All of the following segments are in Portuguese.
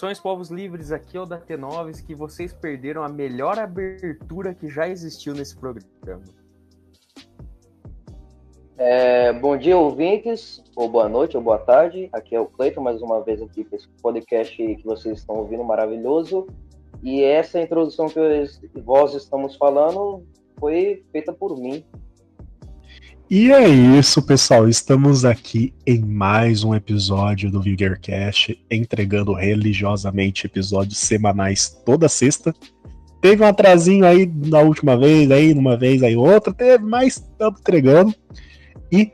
Saudações, povos livres, aqui é o da T9, que vocês perderam a melhor abertura que já existiu nesse programa. É, bom dia, ouvintes, ou boa noite, ou boa tarde. Aqui é o Cleiton, mais uma vez aqui para esse podcast que vocês estão ouvindo maravilhoso. E essa introdução que nós estamos falando foi feita por mim. E é isso, pessoal. Estamos aqui em mais um episódio do Vigorcast, entregando religiosamente episódios semanais toda sexta. Teve um atrasinho aí na última vez, aí numa vez, aí outra, teve, mas estamos entregando. E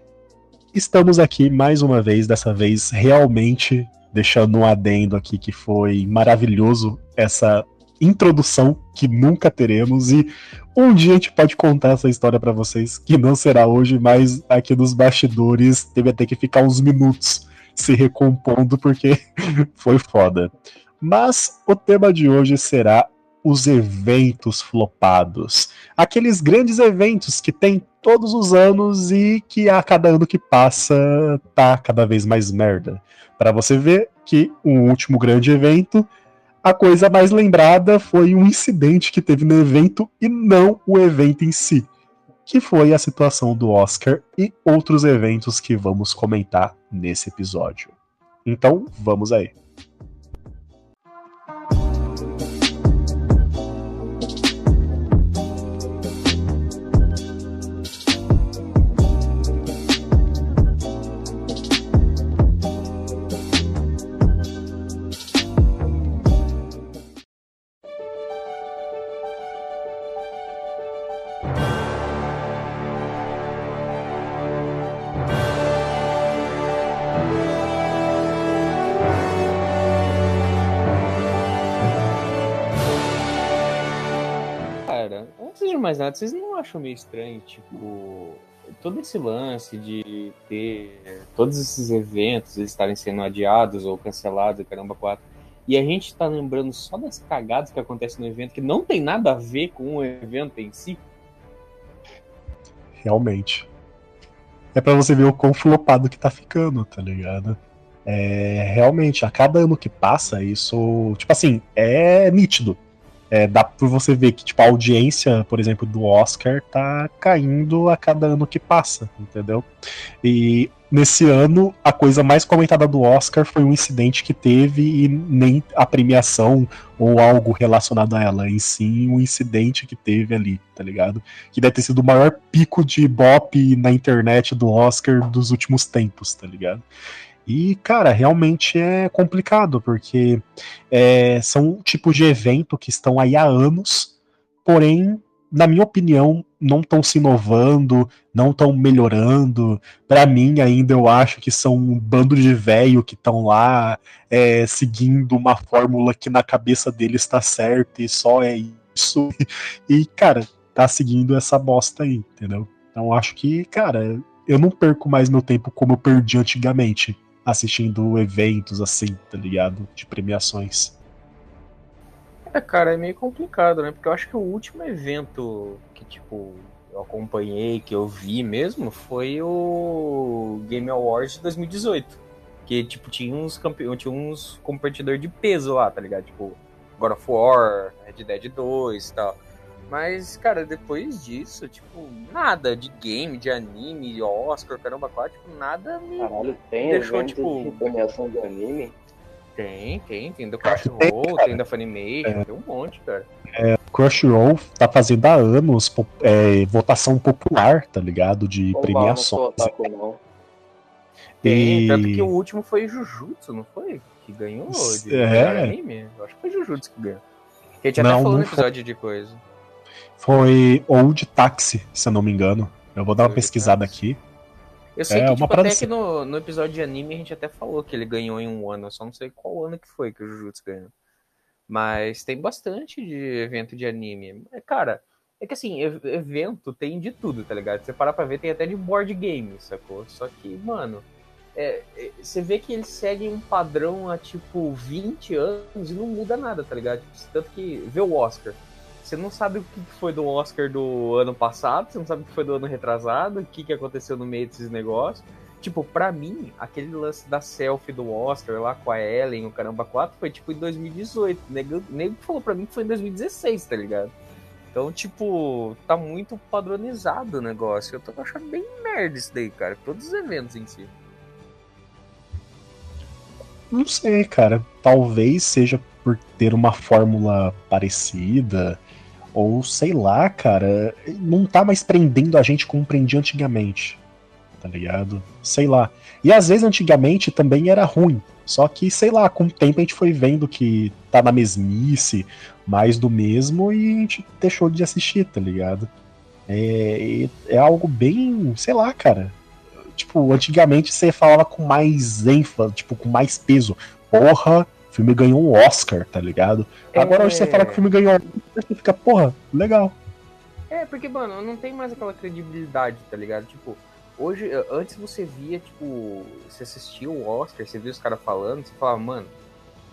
estamos aqui mais uma vez, dessa vez realmente deixando um adendo aqui que foi maravilhoso essa introdução que nunca teremos e um dia a gente pode contar essa história para vocês, que não será hoje, mas aqui nos bastidores teve até que ficar uns minutos se recompondo porque foi foda. Mas o tema de hoje será os eventos flopados. Aqueles grandes eventos que tem todos os anos e que a cada ano que passa tá cada vez mais merda. Para você ver que o último grande evento a coisa mais lembrada foi um incidente que teve no evento e não o evento em si, que foi a situação do Oscar e outros eventos que vamos comentar nesse episódio. Então, vamos aí. Mais nada, vocês não acham meio estranho, tipo, todo esse lance de ter todos esses eventos estarem sendo adiados ou cancelados, caramba, quatro. E a gente tá lembrando só das cagadas que acontecem no evento, que não tem nada a ver com o evento em si. Realmente. É para você ver o quão flopado que tá ficando, tá ligado? É, realmente, a cada ano que passa, isso. Tipo assim, é nítido é, dá pra você ver que, tipo, a audiência, por exemplo, do Oscar tá caindo a cada ano que passa, entendeu? E nesse ano, a coisa mais comentada do Oscar foi um incidente que teve e nem a premiação ou algo relacionado a ela, em sim um incidente que teve ali, tá ligado? Que deve ter sido o maior pico de bop na internet do Oscar dos últimos tempos, tá ligado? E, cara, realmente é complicado, porque é, são tipos de evento que estão aí há anos, porém, na minha opinião, não estão se inovando, não estão melhorando. Para mim, ainda eu acho que são um bando de velho que estão lá é, seguindo uma fórmula que na cabeça deles está certa e só é isso. E, cara, tá seguindo essa bosta aí, entendeu? Então acho que, cara, eu não perco mais meu tempo como eu perdi antigamente assistindo eventos assim, tá ligado? De premiações. É, cara, é meio complicado, né? Porque eu acho que o último evento que, tipo, eu acompanhei, que eu vi mesmo, foi o Game Awards de 2018. Que, tipo, tinha uns campeões, tinha uns competidores de peso lá, tá ligado? Tipo, God of War, Red Dead 2 e tal. Mas, cara, depois disso, tipo, nada de game, de anime, Oscar, caramba, quatro, tipo, nada me Caralho, tem deixou, tipo. De premiação de anime? Tem, tem, tem do Crunchyroll, tem da Funimation, é. tem um monte, cara. É, Crunchyroll tá fazendo há anos é, votação popular, tá ligado? De Oba, premiações. Não otaku, não. Tem, e... tanto que o último foi Jujutsu, não foi? Que ganhou de é. anime? Eu acho que foi Jujutsu que ganhou. A gente não, até falou no episódio foi... de coisa. Foi Old Taxi, se eu não me engano. Eu vou dar uma pesquisada aqui. Eu sei é, que, tipo, até assim. que no, no episódio de anime a gente até falou que ele ganhou em um ano. Eu só não sei qual ano que foi que o Jujutsu ganhou. Mas tem bastante de evento de anime. Cara, é que assim, evento tem de tudo, tá ligado? Você parar pra ver, tem até de board game, sacou? Só que, mano, é, é, você vê que eles seguem um padrão há tipo 20 anos e não muda nada, tá ligado? Tipo, tanto que vê o Oscar. Você não sabe o que foi do Oscar do ano passado, você não sabe o que foi do ano retrasado, o que, que aconteceu no meio desses negócios. Tipo, pra mim, aquele lance da selfie do Oscar lá com a Ellen, o Caramba 4, foi tipo em 2018. O nego, nego falou pra mim que foi em 2016, tá ligado? Então, tipo, tá muito padronizado o negócio. Eu tô achando bem merda isso daí, cara. Todos os eventos em si. Não sei, cara. Talvez seja por ter uma fórmula parecida ou sei lá, cara, não tá mais prendendo a gente como prendia antigamente. Tá ligado? Sei lá. E às vezes antigamente também era ruim. Só que, sei lá, com o tempo a gente foi vendo que tá na mesmice, mais do mesmo, e a gente deixou de assistir, tá ligado? É, é algo bem, sei lá, cara. Tipo, antigamente você falava com mais ênfase, tipo, com mais peso. Porra, filme ganhou um Oscar, tá ligado? É... Agora hoje você fala que o filme ganhou um Oscar, você fica, porra, legal. É, porque, mano, não tem mais aquela credibilidade, tá ligado? Tipo, hoje, antes você via, tipo, você assistia o Oscar, você via os caras falando, você falava, mano,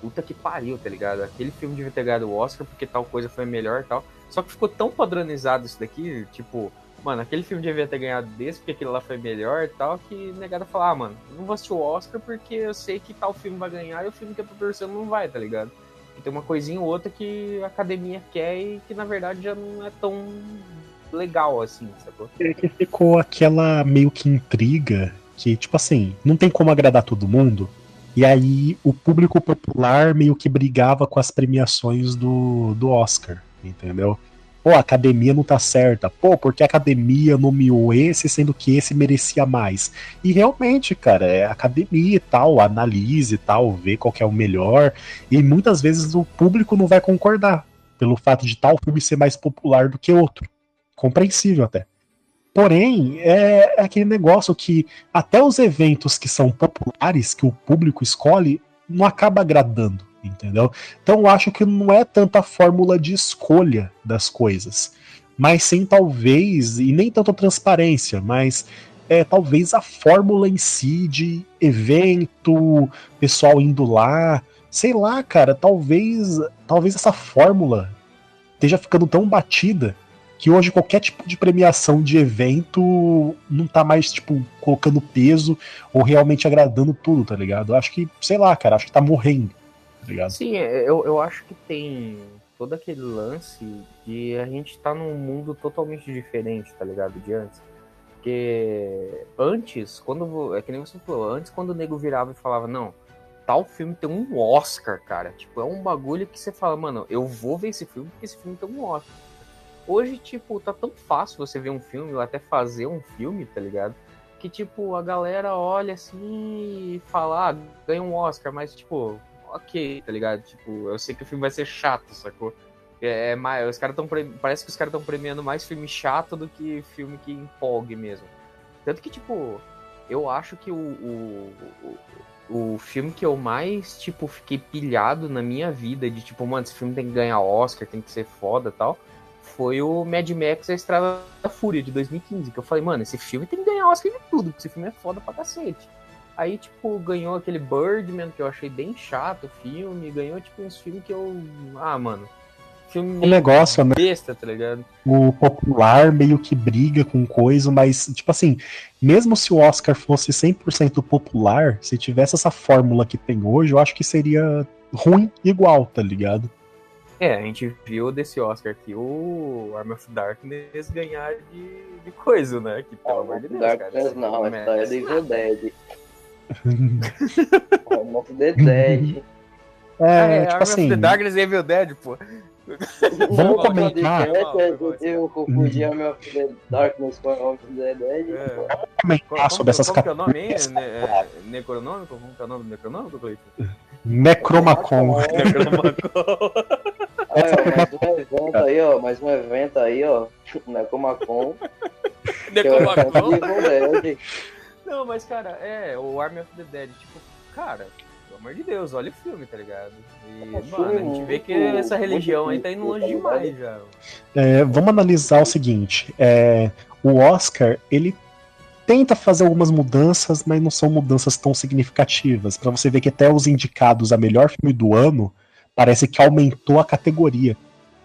puta que pariu, tá ligado? Aquele filme devia ter ganhado o Oscar porque tal coisa foi melhor e tal. Só que ficou tão padronizado isso daqui, tipo, mano, aquele filme devia ter ganhado desse porque aquele lá foi melhor e tal, que negada falar, ah, mano, não vou assistir o Oscar porque eu sei que tal filme vai ganhar e o filme que eu tô torcendo não vai, tá ligado? E tem uma coisinha ou outra que a academia quer e que na verdade já não é tão legal assim, sacou? É que ficou aquela meio que intriga que, tipo assim, não tem como agradar todo mundo. E aí o público popular meio que brigava com as premiações do, do Oscar, entendeu? Pô, a academia não tá certa. Pô, porque a academia nomeou esse, sendo que esse merecia mais. E realmente, cara, é academia e tal, analise e tal, vê qual é o melhor. E muitas vezes o público não vai concordar pelo fato de tal filme ser mais popular do que outro. Compreensível até. Porém, é, é aquele negócio que até os eventos que são populares, que o público escolhe, não acaba agradando entendeu? Então eu acho que não é tanta fórmula de escolha das coisas, mas sim talvez, e nem tanto transparência, mas é talvez a fórmula em si de evento, pessoal indo lá, sei lá, cara, talvez, talvez essa fórmula esteja ficando tão batida que hoje qualquer tipo de premiação de evento não tá mais, tipo, colocando peso ou realmente agradando tudo, tá ligado? Eu acho que, sei lá, cara, acho que tá morrendo ligado? Sim, é, eu, eu acho que tem todo aquele lance de a gente tá num mundo totalmente diferente, tá ligado? De antes. Porque antes, quando. É que nem você falou, antes quando o nego virava e falava, não, tal filme tem um Oscar, cara. Tipo, é um bagulho que você fala, mano, eu vou ver esse filme porque esse filme tem um Oscar. Hoje, tipo, tá tão fácil você ver um filme ou até fazer um filme, tá ligado? Que, tipo, a galera olha assim e fala, ah, ganha um Oscar, mas, tipo, ok, tá ligado? Tipo, eu sei que o filme vai ser chato, sacou? É, é mais, os caras tão parece que os caras estão premiando mais filme chato do que filme que empolgue mesmo. Tanto que, tipo, eu acho que o, o, o, o filme que eu mais, tipo, fiquei pilhado na minha vida, de tipo, mano, esse filme tem que ganhar Oscar, tem que ser foda tal, foi o Mad Max A Estrada da Fúria, de 2015, que eu falei, mano, esse filme tem que ganhar Oscar de tudo, porque esse filme é foda pra cacete. Aí, tipo, ganhou aquele Birdman, que eu achei bem chato o filme. Ganhou, tipo, uns filmes que eu. Ah, mano. Filme o negócio, né? besta, tá ligado? O popular meio que briga com coisa, mas, tipo assim, mesmo se o Oscar fosse 100% popular, se tivesse essa fórmula que tem hoje, eu acho que seria ruim igual, tá ligado? É, a gente viu desse Oscar aqui o Arm of Darkness ganhar de, de coisa, né? Que pelo amor de Deus, Darkness cara. Não, é do Evil Dead. Arm of the Dead. É, ah, é tipo Arm assim. Of the Darkness Evil Dead, pô. Vamos comentar. Eu confundi Arm of the Darkness com Arm of the Dead. Vamos comentar sobre essas categorias. Qual é o nome? É, necronômico? Como é o nome do necronômico, Cleiton? Necromacon. Necromacon. mais um evento aí, ó. Mais um evento aí, ó. Necromacon. Necromacon. Não, mas, cara, é, o Army of the Dead, tipo, cara, pelo amor de Deus, olha o filme, tá ligado? E, É um mano, a gente vê que muito- essa religião aí tá indo longe demais já. É, vamos analisar o seguinte: é, o Oscar ele tenta fazer algumas mudanças, mas não são mudanças tão significativas. Pra você ver que até os indicados a melhor filme do ano parece que aumentou a categoria.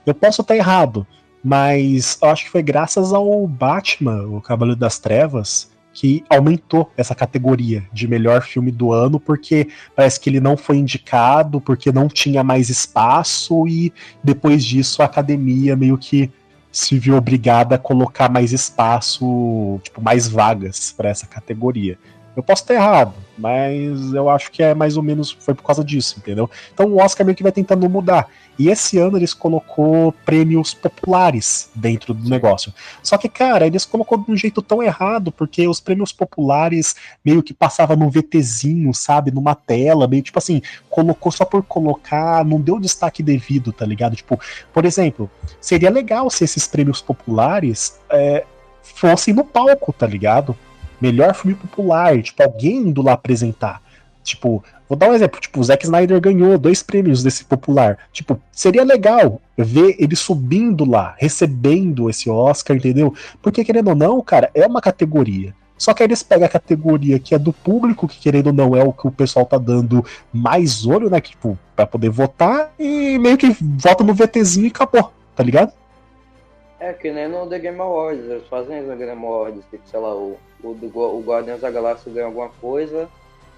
Eu posso estar errado, mas eu acho que foi graças ao Batman, o Cavaleiro das Trevas, que aumentou essa categoria de melhor filme do ano, porque parece que ele não foi indicado, porque não tinha mais espaço, e depois disso a academia meio que se viu obrigada a colocar mais espaço, tipo, mais vagas para essa categoria. Eu posso estar errado, mas eu acho que é mais ou menos foi por causa disso, entendeu? Então o Oscar meio que vai tentando mudar. E esse ano eles colocou prêmios populares dentro do negócio. Só que, cara, eles colocou de um jeito tão errado, porque os prêmios populares meio que passava num VTzinho, sabe? Numa tela, meio tipo assim, colocou só por colocar, não deu destaque devido, tá ligado? Tipo, por exemplo, seria legal se esses prêmios populares é, fossem no palco, tá ligado? Melhor filme popular, tipo, alguém indo lá apresentar. Tipo, vou dar um exemplo, tipo, o Zack Snyder ganhou dois prêmios desse popular. Tipo, seria legal ver ele subindo lá, recebendo esse Oscar, entendeu? Porque, querendo ou não, cara, é uma categoria. Só que aí eles pegam a categoria que é do público, que querendo ou não é o que o pessoal tá dando mais olho, né? Tipo, pra poder votar, e meio que vota no VTzinho e acabou, tá ligado? É que nem no The Game Awards, eles fazem no Game Awards, tipo, sei lá, o, o, o Guardiões da Galáxia ganha alguma coisa,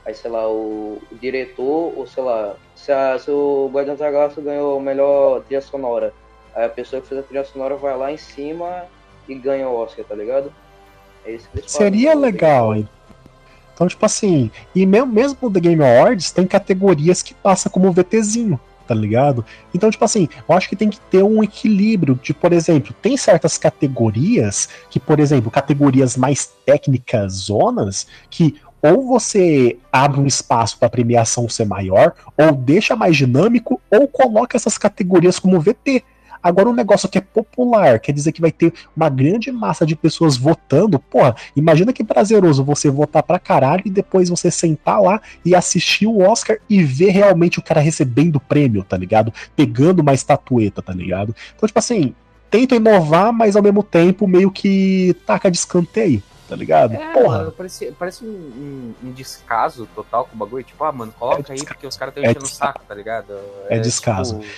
aí sei lá, o, o diretor, ou sei lá, se, a- se o Guardiões da Galáxia ganhou a melhor trilha sonora, aí a pessoa que fez a trilha sonora vai lá em cima e ganha o Oscar, tá ligado? É isso que Seria Game legal, hein? Então, tipo assim, e mesmo, mesmo no The Game Awards tem categorias que passa como VTzinho, tá ligado? Então, tipo assim, eu acho que tem que ter um equilíbrio de, por exemplo, tem certas categorias que, por exemplo, categorias mais técnicas, zonas, que ou você abre um espaço para premiação ser maior, ou deixa mais dinâmico, ou coloca essas categorias como VT. Agora, um negócio que é popular, quer dizer que vai ter uma grande massa de pessoas votando. Porra, imagina que prazeroso você votar pra caralho e depois você sentar lá e assistir o Oscar e ver realmente o cara recebendo o prêmio, tá ligado? Pegando uma estatueta, tá ligado? Então, tipo assim, tenta inovar, mas ao mesmo tempo meio que taca de escanteio, tá ligado? É, Porra. parece, parece um, um- um descaso total com o bagulho. Tipo, ah, mano, coloca É aí porque os caras estão é enchendo o descaso. saco, tá ligado? É descaso. tipo,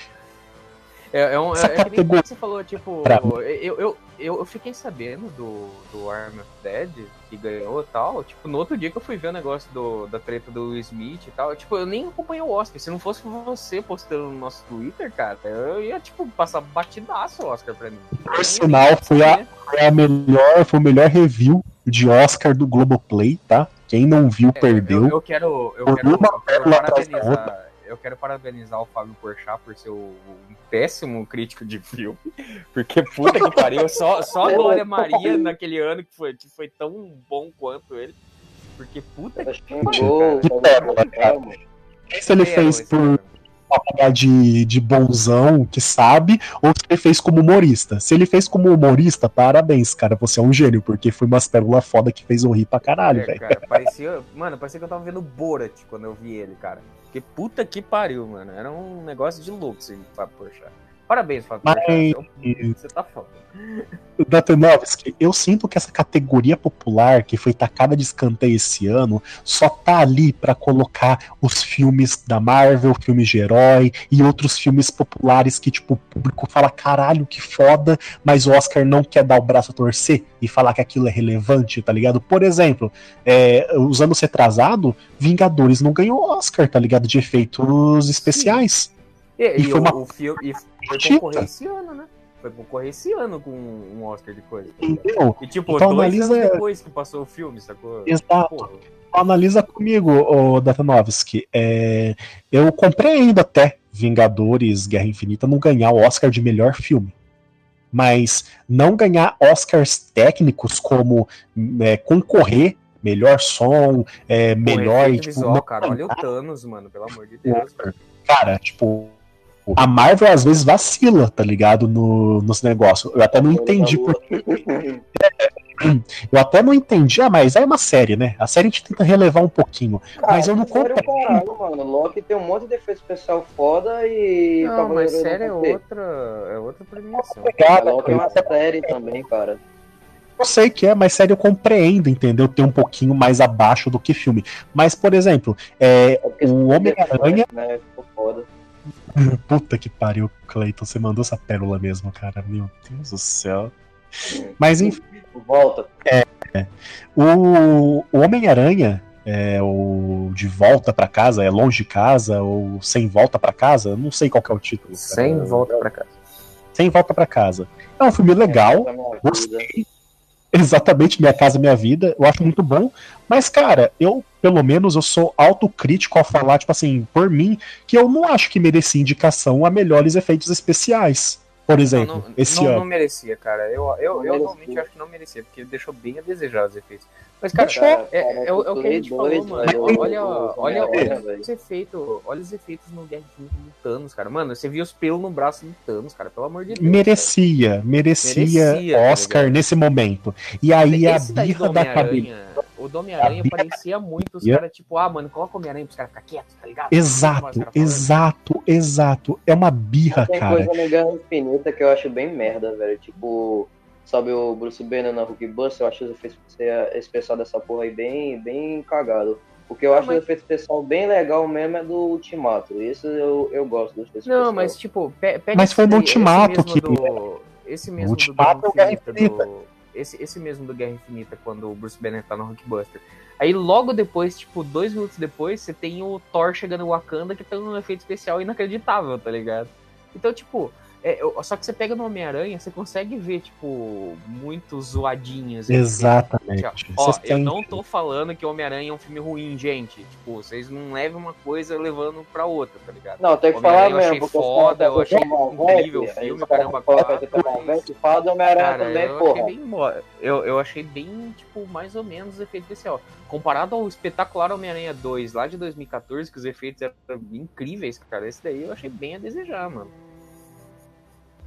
é, é, um, é, é que nem você falou, tipo, eu, eu, eu, eu fiquei sabendo do, do Arm of Dead, que ganhou e tal, tipo, no outro dia que eu fui ver o negócio do, da treta do Will Smith e tal, tipo, eu nem acompanhei o Oscar, se não fosse você postando no nosso Twitter, cara, eu ia, tipo, passar batidaço o Oscar pra mim. Por sinal, foi a, foi a melhor, foi o melhor review de Oscar do Globoplay, tá? Quem não viu, perdeu. É, Eu, eu quero, eu Por quero, eu quero parabenizar. Eu quero parabenizar o Fábio Porchat por ser o- um péssimo crítico de filme. Porque puta que pariu, só, só a Glória Maria naquele ano que foi, que foi tão bom quanto ele. Porque puta que calma. Se ele pariu fez por pagar de, de bonzão, que sabe, ou se ele fez como humorista. Se ele fez como humorista, parabéns, cara. Você é um gênio, porque foi umas pérolas foda que fez eu rir pra caralho, É, velho. cara, parecia. Mano, parecia que eu tava vendo Borat quando eu vi ele, cara. Porque puta que pariu, mano. Era um negócio de louco esse Fábio Porchat. Parabéns, Fábio Mas- Porchat. Você- tá foda. Datanovski, eu sinto que essa categoria popular que foi tacada de escanteio esse ano só tá ali pra colocar os filmes da Marvel, filmes de herói e outros filmes populares que, tipo, o público fala caralho, que foda, mas o Oscar não quer dar o braço a torcer e falar que aquilo é relevante, tá ligado? Por exemplo, é, os anos retrasado, Vingadores não ganhou Oscar, tá ligado? De efeitos especiais. E, E e foi o, uma- o filme e foi concorrer esse ano, né? Foi concorrer esse ano com um Oscar de coisa. Entendeu? E tipo, Então dois analisa- anos depois que passou o filme, sacou? Exato. Porra. Analisa comigo, o Datanovski. É, eu compreendo até Vingadores Guerra Infinita não ganhar o Oscar de melhor filme. Mas não ganhar Oscars técnicos como é, concorrer, melhor som, é, melhor. tipo, visual, cara. Olha o Thanos, mano, pelo amor de Deus. Cara, tipo. A Marvel às vezes vacila, tá ligado? No, nos negócios. Eu até não entendi por eu até não entendi, ah, mas é uma série, né? A série a gente tenta relevar um pouquinho. Cara, mas eu não sério, compreendo. caralho, mano. Loki tem um monte de efeito especial foda e. Não, mas série é outra, é outra premiação. Obrigado, Loki é uma série também, cara. Eu sei que é, mas série eu compreendo, entendeu? Ter um pouquinho mais abaixo do que filme. Mas, por exemplo, é, É porque o Homem-Aranha. Né, ficou foda. Puta que pariu, Cleiton. Você mandou essa pérola mesmo, cara. Meu Deus do céu. Mas enfim. Volta. O, o Homem-Aranha, é, o De Volta pra Casa, é Longe de Casa, ou Sem Volta pra Casa, não sei qual que é o título. cara. Sem volta pra casa. Sem Volta pra Casa. É um filme legal, vida. gostei. Exatamente, Minha Casa Minha Vida, eu acho muito bom. Mas, cara, eu, pelo menos, eu sou autocrítico ao falar, tipo assim, por mim, que eu não acho que merecia indicação a melhores efeitos especiais. Por exemplo, não, não, esse não, ano. não merecia, cara. Eu, eu, eu realmente acho que não merecia, porque deixou bem a desejar os efeitos. Mas, cara. Cara, é, cara, é, o- é o que a gente falou, doido, mano. Olha, olha, olha, os efeitos. Olha os efeitos no Guerra do Thanos, cara. Mano, você viu os pelos no braço do Thanos, cara. Pelo amor de Deus. Merecia, merecia, Merecia, tá Oscar nesse momento. E aí a Esse do birra da cabeça. O do Homem-Aranha parecia muito os caras, tipo, ah, mano, coloca o Homem-Aranha pros caras ficar quietos, tá ligado? Exato, exato, exato. É uma birra, Tem cara. coisa no Guerra Infinita que eu acho bem merda, velho. Tipo, sabe o Bruce Banner na Hulkbuster? Eu acho os efeitos especiais dessa porra aí bem, bem cagado. O que eu acho mas- o efeito especial bem legal mesmo é do Ultimato. Isso eu, eu gosto dos efeitos Não, especiais. mas tipo, pe- pega Mas foi no Ultimato que- do, esse mesmo Ultimato do é o Guerra Guerra Infinita, do, esse, esse mesmo do Guerra Infinita, quando o Bruce Banner tá no Hulkbuster. Aí logo depois, tipo, dois minutos depois, você tem o Thor chegando em Wakanda que tem um efeito especial inacreditável, tá ligado? Então, tipo, é, só que você pega no Homem-Aranha, você consegue ver, tipo, muito zoadinhhos. Exatamente. Ó, Vocês eu não tô falando que o Homem-Aranha é um filme ruim, gente. Tipo, vocês não levem uma coisa levando pra outra, tá ligado? Não, tem que falar Homem-Aranha eu mesmo. achei foda, eu achei incrível o filme, caramba, rap, Fala do Homem-Aranha Cara, também, eu porra. achei bem mo- eu, eu achei bem, tipo, mais ou menos efeito especial. Comparado ao espetacular Homem-Aranha 2 lá de 2014, que os efeitos eram incríveis, cara, esse daí eu achei bem a desejar, mano.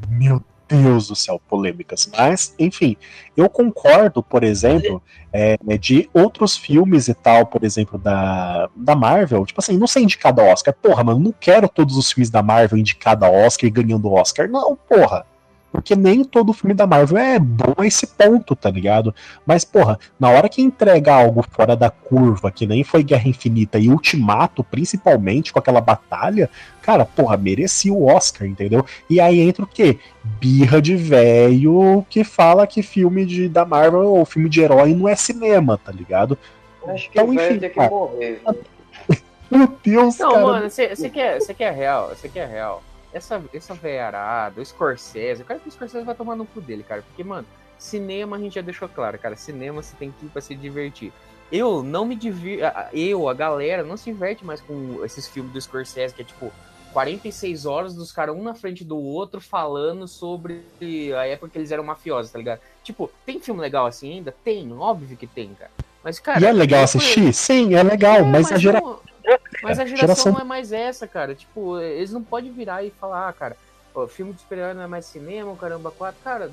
Meu Deus do céu, polêmicas. Mas, enfim, eu concordo, por exemplo, é, de outros filmes e tal, por exemplo, da, da Marvel. Tipo assim, não ser indicado a Oscar. Porra, mano, não quero todos os filmes da Marvel indicado a Oscar e ganhando Oscar. Não, porra. Porque nem todo filme da Marvel é bom a esse ponto, tá ligado? Mas, porra, na hora que entrega algo fora da curva, que nem foi Guerra Infinita e Ultimato, principalmente com aquela batalha, cara, porra, merecia o Oscar, entendeu? E aí entra o quê? Birra de velho que fala que filme de, da Marvel ou filme de herói não é cinema, tá ligado? Acho que Então, enfim, tem que cara. morrer. Meu Deus, Não, cara. mano, você quer, cê quer real, você quer real. Essa, essa veiarada, o Scorsese, eu quero que o Scorsese vai tomar no cu dele, cara. Porque, mano, cinema a gente já deixou claro, cara. Cinema você tem que ir pra se divertir. Eu não me divirto. Eu, a galera, não se diverte mais com esses filmes do Scorsese, que é tipo 46 horas dos caras um na frente do outro falando sobre a época que eles eram mafiosos, tá ligado? Tipo, tem filme legal assim ainda? Tem, óbvio que tem, cara. Mas, cara. e é legal eu- assistir? Sim, é legal, é, mas, a gera... não- mas a geração, Geração- não é mais essa, cara. Tipo, eles não podem virar e falar, ah, cara, ó, filme de super-herói não é mais cinema, o caramba, quatro. Cara,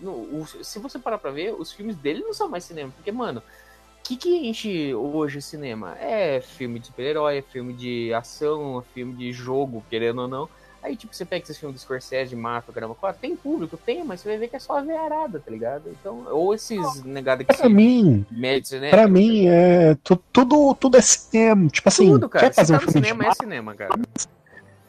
no- o- se você parar pra ver, os filmes dele não são mais cinema. Porque, mano, o que, que enche hoje cinema? É filme de super-herói, é filme de ação, é filme de jogo, querendo ou não. Aí, tipo, você pega esses filmes do Scorsese, de Mafia, caramba, quatro, tem público, tem, mas você vai ver que é só a veiarada, tá ligado? Então, ou esses negados que Pra mim, médicos, né? pra mim, é, tu- tudo, tudo é cinema. Tipo assim, Tudo, cara. quer fazer um tá filme de cinema, é cinema, cara.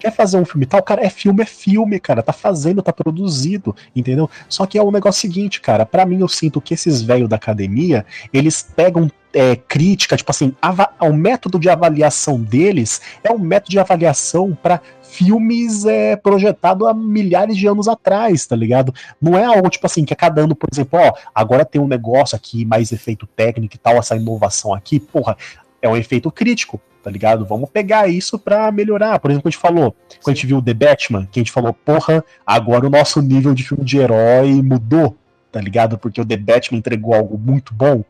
Quer fazer um filme tal, cara, é filme, é filme, cara, tá fazendo, tá produzido, entendeu? Só que é o negócio seguinte, cara, pra mim eu sinto que esses velhos da academia, eles pegam é, crítica, tipo assim, o método de avaliação deles é um método de avaliação pra filmes é, projetado há milhares de anos atrás, tá ligado? Não é algo tipo assim, que a cada ano, por exemplo, ó, agora tem um negócio aqui, mais efeito técnico e tal, essa inovação aqui, porra, é um efeito crítico, tá ligado? Vamos pegar isso pra melhorar. Por exemplo, a gente falou, quando a gente viu The Batman, que a gente falou, porra, agora o nosso nível de filme de herói mudou, tá ligado? Porque o The Batman entregou algo muito bom.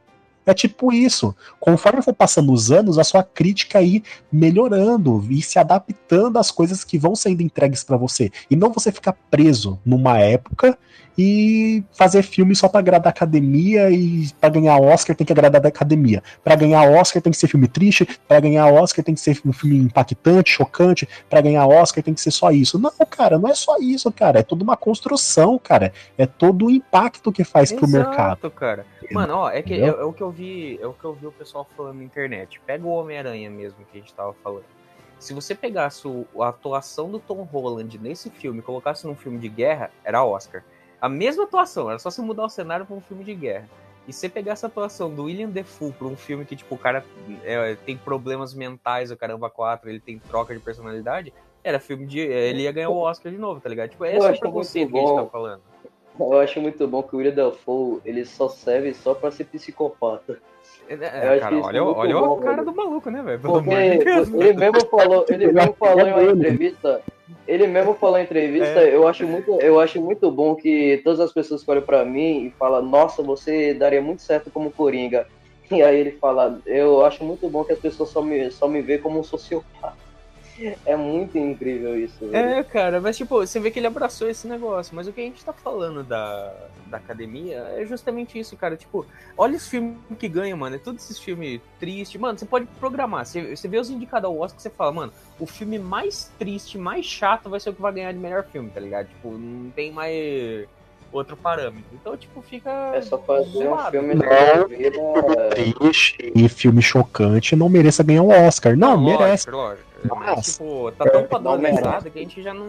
É tipo isso. Conforme for passando os anos, a sua crítica aí melhorando e se adaptando às coisas que vão sendo entregues pra você. E não você ficar preso numa época e fazer filme só pra agradar a academia e pra ganhar Oscar tem que agradar a academia. Pra ganhar Oscar tem que ser filme triste, pra ganhar Oscar tem que ser um filme impactante, chocante, pra ganhar Oscar tem que ser só isso. Não, cara, não é só isso, cara. É toda uma construção, cara. É todo o impacto que faz Exato, pro mercado. cara. Mano, ó, é que é, é, o que eu vi, é o que eu vi o pessoal falando na internet. Pega o Homem-Aranha mesmo que a gente tava falando. Se você pegasse a atuação do Tom Holland nesse filme e colocasse num filme de guerra, era Oscar. A mesma atuação, era só se mudar o cenário para um filme de guerra. E você pegar essa atuação do William Defoe para um filme que, tipo, o cara é, tem problemas mentais, o caramba 4, ele tem troca de personalidade, era filme de. Ele ia ganhar o Oscar de novo, tá ligado? Tipo, é esse o preconceito que a gente tá falando. Eu acho muito bom que o William Defoe, ele só serve só pra ser psicopata. É, é cara, olha, é olha bom, o cara velho. do maluco, né, velho? Porque ele mesmo falou, ele mesmo falou em uma entrevista, ele mesmo falou em entrevista, é. eu acho muito, eu acho muito bom que todas as pessoas que olham para mim e falam, nossa, você daria muito certo como Coringa. E aí ele fala, eu acho muito bom que as pessoas só me, só me vê como um sociopata. É muito incrível isso. É, cara, mas tipo, você vê que ele abraçou esse negócio. Mas o que a gente tá falando da, da academia é justamente isso, cara. Tipo, olha os filmes que ganham, mano. É todos esses filmes tristes. Mano, você pode programar. Você, você vê os indicados ao Oscar você fala, mano, o filme mais triste, mais chato vai ser o que vai ganhar de melhor filme, tá ligado? Tipo, não tem mais outro parâmetro. Então, tipo, fica. É só fazer zoado. um filme não, vida... triste e filme chocante não mereça ganhar um Oscar. Não, não merece. Lógico, lógico. Mas, tipo, tá tão padronizado que a gente já não,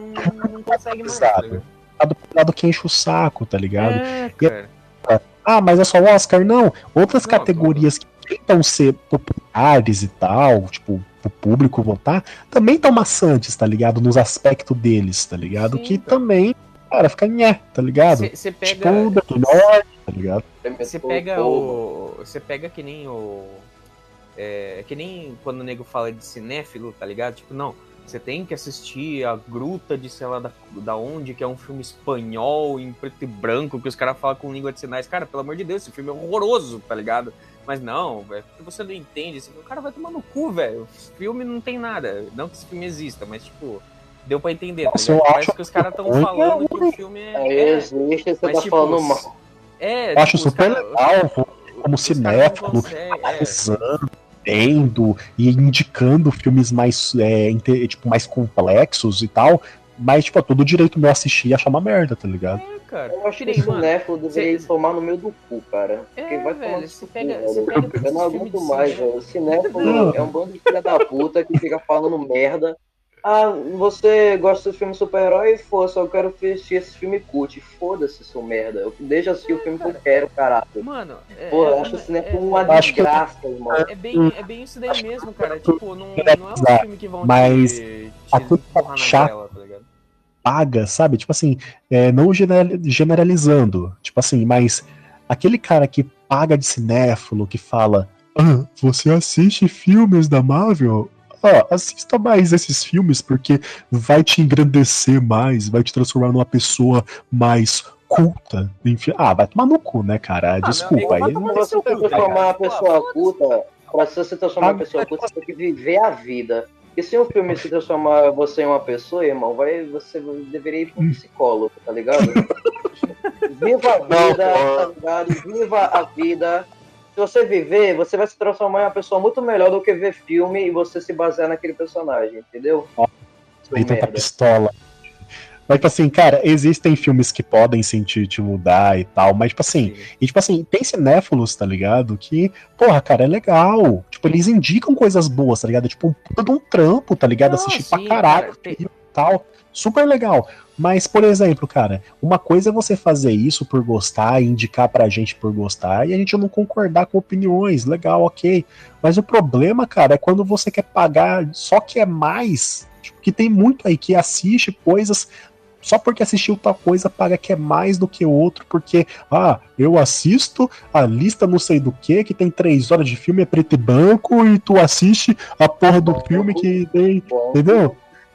não consegue mais. Exato. Tá do lado que enche o saco, tá ligado? É, cara. E, ah, mas é só o Oscar? Não. Outras não, categorias não. que tentam ser populares e tal, tipo, o público votar, também estão maçantes, tá ligado? Nos aspectos deles, tá ligado? Sim, que cara. também, cara, fica nhé, tá ligado? Você pega. Tipo, norte, tá ligado? Você pega o. Você pega que nem o é, é, que nem quando o nego fala de cinéfilo, tá ligado? Tipo, não, você tem que assistir a Gruta de sei lá da, da onde, que é um filme espanhol em preto e branco, que os caras falam com língua de sinais. Cara, pelo amor de Deus, esse filme é horroroso, tá ligado? Mas não, velho, porque você não entende. Assim, o cara vai tomar no cu, velho. O filme não tem nada. Não que esse filme exista, mas tipo, deu pra entender. Tá Nossa, Parece que os caras estão falando que o filme é. É, é existe, você mas, tá tipo, falando mal. É, eu acho tipo, super cara, legal, como cinéfilo, analisando. É, vendo e indicando filmes mais, é, tipo, mais complexos e tal. Mas, tipo, é todo direito meu assistir e achar uma merda, tá ligado? É, cara. Eu acho que o cinéfilo deveria cê... tomar no meio do cu, cara. Porque é, vai velho, você pega, cu, pega Eu não aguento mais, velho. O cinéfilo é um bando de filha da puta que fica falando merda ah, você gosta do filme super-herói? Força, eu quero assistir esse filme cult. Foda-se, seu merda. Eu deixo assistir o filme que eu quero, caralho. Mano, é, Pô, eu acho isso é, uma é, desgraça, que... irmão. É bem, é bem isso daí mesmo, cara. Tipo, não, não é um filme que vão Mas te, te empurrar na tela, tá ligado? Paga, sabe? Tipo assim, é, não generalizando. Tipo assim, mas aquele cara que paga de cinéfilo, que fala. Ah, você assiste filmes da Marvel? Ó, assista mais esses filmes porque vai te engrandecer mais, vai te transformar numa pessoa mais culta. Enfim, ah, vai tomar no cu, né, cara? Ah, Desculpa aí. Pra você transformar uma pessoa culta, pra você se transformar uma pessoa culta, você tem que viver a vida. E se um filme se transformar você em uma pessoa, irmão, vai, você deveria ir pra um psicólogo, tá ligado? Viva a vida, tá ligado? Viva a vida se você viver, você vai se transformar em uma pessoa muito melhor do que ver filme e você se basear naquele personagem, entendeu? Eita, tá pistola. Mas, tipo assim, cara, existem filmes que podem sentir te mudar e tal, mas, tipo assim, e, tipo assim, tem cinéfilos, tá ligado? Que, porra, cara, é legal. Tipo, eles indicam coisas boas, tá ligado? Tipo, um puta de um trampo, tá ligado? Não, Assistir sim, pra caralho cara, tem... e tal. Super legal. Mas, por exemplo, cara, uma coisa é você fazer isso por gostar e indicar pra gente por gostar e a gente não concordar com opiniões, legal, ok. Mas o problema, cara, é quando você quer pagar só que é mais. Tipo, que tem muito aí que assiste coisas só porque assistiu tal coisa paga que é mais do que outro, porque, ah, eu assisto a lista não sei do que, que tem três horas de filme, é preto e branco, e tu assiste a porra do filme que tem. Entendeu?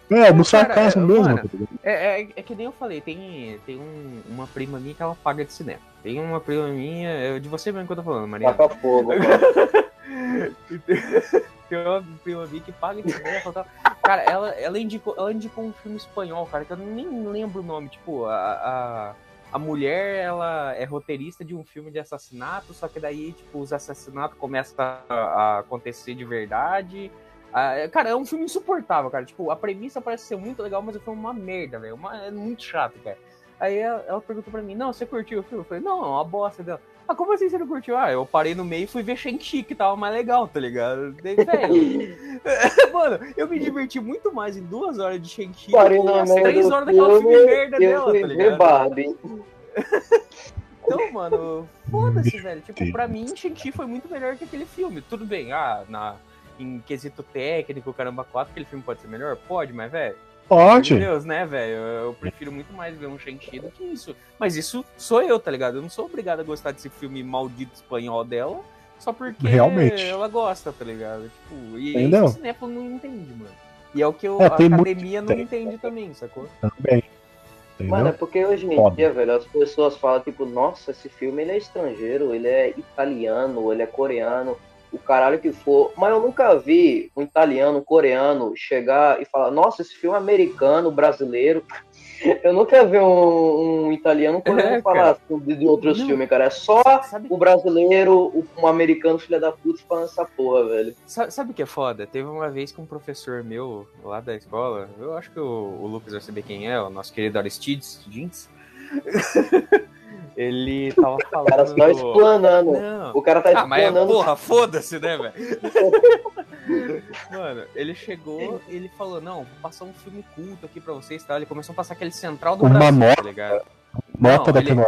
É, no sarcasmo mesmo. Mano, é, é, é, que nem eu falei, tem, tem um, uma prima minha que ela paga de cinema. Tem uma prima minha, é de você mesmo que eu tô falando, Maria. Taca fogo. tem uma prima minha que paga de cinema. Cara, ela, ela, indicou, ela indicou um filme espanhol, cara, que eu nem lembro o nome. Tipo, a, a a mulher, ela é roteirista de um filme de assassinato, só que daí, tipo, os assassinatos começam a, a acontecer de verdade. Ah, cara, é um filme insuportável, cara. Tipo, a premissa parece ser muito legal, mas o filme é uma merda, velho. É muito chato, cara. Aí ela, ela perguntou pra mim, não, você curtiu o filme? Eu falei, não, é uma bosta dela. Ah, como assim você não curtiu? Ah, eu parei no meio e fui ver Shang-Chi, que tava mais legal, tá ligado? Velho. Mano, eu me diverti muito mais em duas horas de Shang-Chi do que as meio três horas daquela filme filme, merda dela, tá ligado? Barbie. Então, mano, foda-se, velho. Tipo, pra mim, Shang-Chi foi muito melhor que aquele filme. Tudo bem, ah, na, em quesito técnico, caramba, 4, aquele filme pode ser melhor? Pode, mas, velho. Pode. Meu Deus, né, velho? Eu, prefiro muito mais ver um Shang-Chi do que isso. Mas isso sou eu, tá ligado? Eu não sou obrigado a gostar desse filme maldito espanhol dela só porque Realmente. ela gosta, tá ligado? Tipo, e Entendeu? isso o cinéfilo não entende, mano. E é o que eu- É, a muito- academia não entende também, sacou? Também. Entendeu? Mano, é porque hoje em Foda. dia, velho, as pessoas falam, tipo, nossa, esse filme ele é estrangeiro, ele é italiano, ele é coreano, o caralho que for. Mas eu nunca vi um italiano, um coreano chegar e falar, nossa, esse filme é americano, brasileiro. Eu nunca vi um, um italiano coreano É, falar assim de, de outros Não. filmes, cara. É só Sabe, o brasileiro, o- um americano filho da puta falando essa porra, velho. Sa- Sabe o que é foda? Teve uma vez que um professor meu lá da escola, eu acho que o, o Lucas vai saber quem é, o nosso querido Aristides Jeans. ele tava O falando. cara só explanando. Não. O cara tá Ah, mas é, explanando. porra, foda-se, né, velho? Mano, ele chegou e ele falou: Não, vou passar um filme culto aqui pra vocês, tá? Ele começou a passar aquele central do Uma Brasil, nota. tá ligado? Nota Não, da ele-.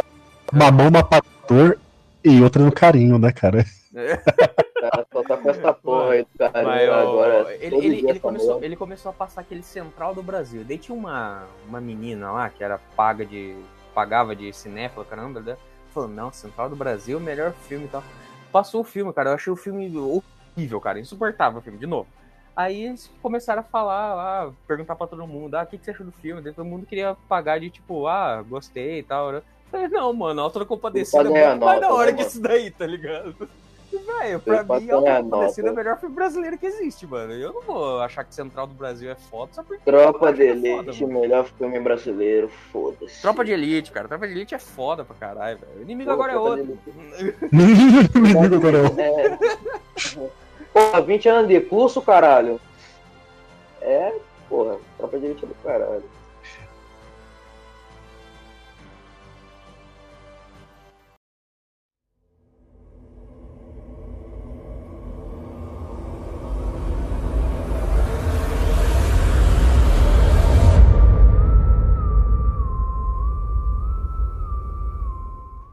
Uma mão no apagador e outra no carinho, né, cara? O cara só tá com essa porra aí do Mas, ó, agora. ele, ele, ele essa começou, ele começou a passar aquele central do Brasil. Daí tinha uma, uma menina lá que era paga de. Pagava de cinéfila, caramba, né? Falou, não, Central do Brasil, melhor filme e tal. Passou o filme, cara. Eu achei o filme horrível, cara. Insuportável o filme, de novo. Aí eles começaram a falar lá, perguntar pra todo mundo, ah, o que, que você achou do filme? Daí todo mundo queria pagar de tipo, ah, gostei e tal. né? Falei, não, mano, a da Compadecida é muito mais da nota, hora né, que mano? isso daí, tá ligado? Velho, pra mim, da Compadecida é o melhor filme brasileiro que existe, mano. Eu não vou achar que Central do Brasil é foda só porque. Tropa de é foda, Elite, mano. melhor filme brasileiro, foda-se. Tropa de Elite, cara. Tropa de Elite é foda pra caralho, velho. O inimigo Pô, agora é outro. Inimigo agora é o- É. Porra, 20 anos de curso, caralho. É, porra, tropa de elite é do caralho.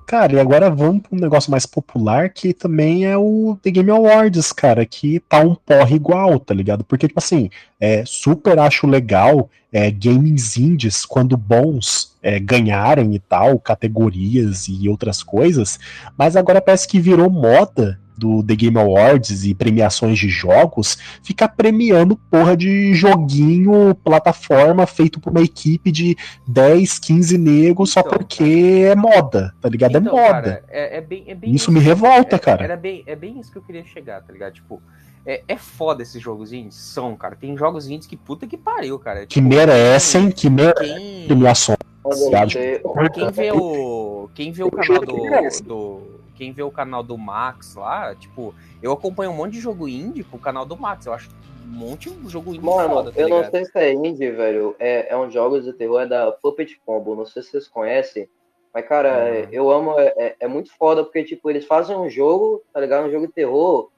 Cara, e agora vamos para um negócio mais popular que também é o The Game Awards, cara, que tá um porre igual, tá ligado? Porque, tipo assim, é, super acho legal é, games indies, quando bons, é, ganharem e tal, categorias e outras coisas, mas agora parece que virou moda do The Game Awards e premiações de jogos ficar premiando porra de joguinho, plataforma feito por uma equipe de 10, 15 negros só Então, porque é moda, tá ligado? Então, é moda. cara, é, é bem, é bem Isso me revolta, é- cara. Era bem, é bem isso que eu queria chegar, tá ligado? Tipo, é, é foda esses jogos indies? São, cara. Tem jogos indies que puta que pariu, cara. Que Tipo, merecem, que merecem Quem, premiações. Você- quem vê o. Quem vê o canal do. do quem vê o canal do Max lá, tipo, eu acompanho um monte de jogo indie pro canal do Max. Eu acho um monte de jogo indie Mano, foda, tá eu não sei se é indie, velho. É, é um jogo de terror, é da Puppet Combo. Não sei se vocês conhecem. Mas, cara, Uhum. é- eu amo. É, é- é muito foda, porque, tipo, eles fazem um jogo, tá ligado? Um jogo de terror.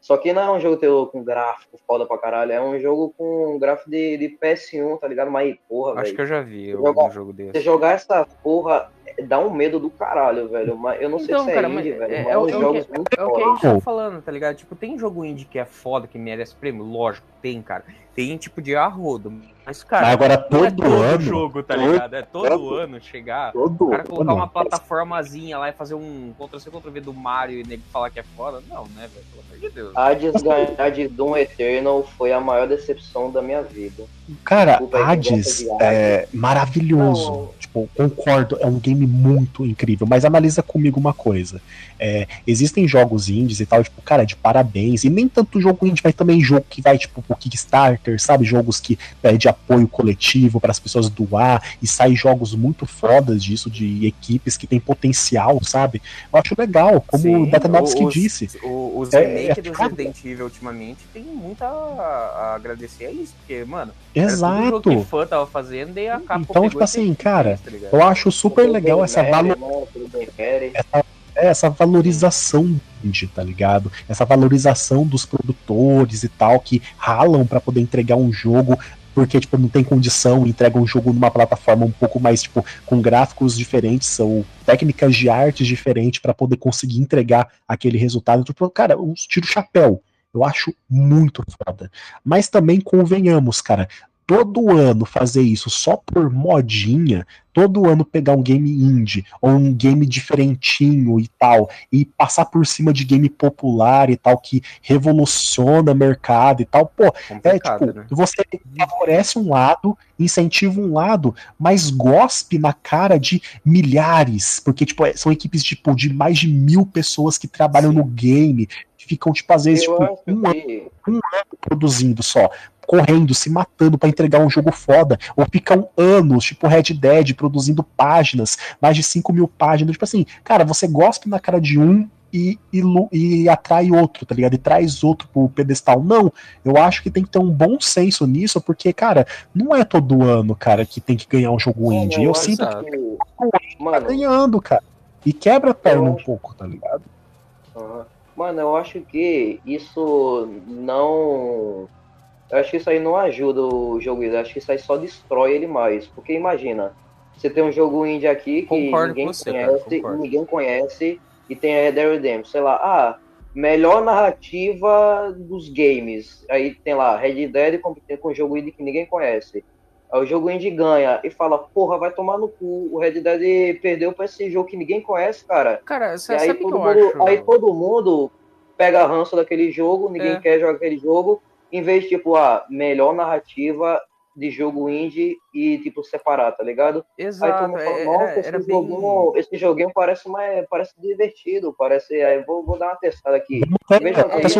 Só que não é um jogo de terror com gráfico foda pra caralho. É um jogo com gráfico de, de PS1, tá ligado? Mas, porra, Acho velho. que eu já vi algum jogo Você desse. jogar essa porra dá um medo do caralho, velho. Mas eu não Então, sei se cara, é mas indie, velho. é- mas é o- os é o que- muito É o que a gente tá falando, tá ligado? Tipo, tem jogo indie que é foda, que merece prêmio? Lógico, tem, cara. Tem tipo de arrodo. Mas, cara, Mas agora é todo todo ano, jogo, tá todo- ligado? É todo todo- ano chegar. todo O cara colocar ano, uma plataformazinha lá e fazer um Ctrl-C, Ctrl-V do Mario e nego falar que é foda. Não, né, velho? Pelo amor de Deus. Hades ganhar de Doom Eternal foi a maior decepção da minha vida. Cara, Hades é maravilhoso. Não. Tipo, concordo, é um game muito incrível. Mas analisa comigo uma coisa. É, existem jogos indies e tal, tipo, cara, de parabéns. E nem tanto jogo indie, mas também jogo que vai, tipo, pro Kickstarter, sabe? Jogos que pede apoio coletivo para as pessoas doar. E sai jogos muito fodas disso, de equipes que tem potencial, sabe? Eu acho legal, como Sim, o Datanovski disse. Os, os é, remake é, do Resident Evil ultimamente tem muito a, a agradecer a isso, porque, mano, Exato. que fã tava fazendo e a Capcom Então, tipo assim, cara, tá eu acho super legal essa, valo... essa, é, essa valorização indie, tá ligado? Essa valorização dos produtores e tal que ralam para poder entregar um jogo porque tipo não tem condição, entrega um jogo numa plataforma um pouco mais tipo com gráficos diferentes ou técnicas de arte diferentes para poder conseguir entregar aquele resultado. Tipo, cara, um tiro chapéu. Eu acho muito foda. Mas também convenhamos, cara, todo ano fazer isso só por modinha, todo ano pegar um game indie ou um game diferentinho e tal, e passar por cima de game popular e tal, que revoluciona o mercado e tal, pô, é tipo, né? você favorece um lado, incentiva um lado, mas gospe na cara de milhares, porque, tipo, é, são equipes, tipo, de mais de mil pessoas que trabalham Sim. no game, que ficam, tipo, às vezes, tipo, um, ano, um ano produzindo só correndo, se matando para entregar um jogo foda, ou ficam anos, tipo Red Dead, produzindo páginas, mais de 5 mil páginas. Tipo assim, cara, você gosta na cara de um e, e, e, atrai outro, tá ligado? E traz outro pro pedestal. Não, eu acho que tem que ter um bom senso nisso, porque, cara, não é todo ano, cara, que tem que ganhar um jogo indie. Eu, sinto que tá Mano, tá ganhando, cara. E quebra a perna um pouco, tá ligado? Mano, eu acho que isso não eu acho que isso aí não ajuda o jogo indie, acho que isso aí só destrói ele mais. Porque imagina, você tem um jogo indie aqui que concordo ninguém você, conhece, ninguém conhece, e tem a Red Dead Redemption, sei lá, ah, melhor narrativa dos games. Aí tem lá, Red Dead competindo com um jogo indie que ninguém conhece. Aí o jogo indie ganha e fala, porra, vai tomar no cu. O Red Dead perdeu pra esse jogo que ninguém conhece, cara. Cara, você sabe aí todo mundo, acho... Aí todo mundo pega ranço daquele jogo, ninguém é. quer jogar aquele jogo em vez de, tipo, a melhor narrativa de jogo indie e, tipo, separar, tá ligado? Exato. Aí fala, Nossa, era, esse, era joguinho, bem... esse joguinho parece, mais, parece divertido, parece... Aí vou, vou dar uma testada aqui. É, é, é,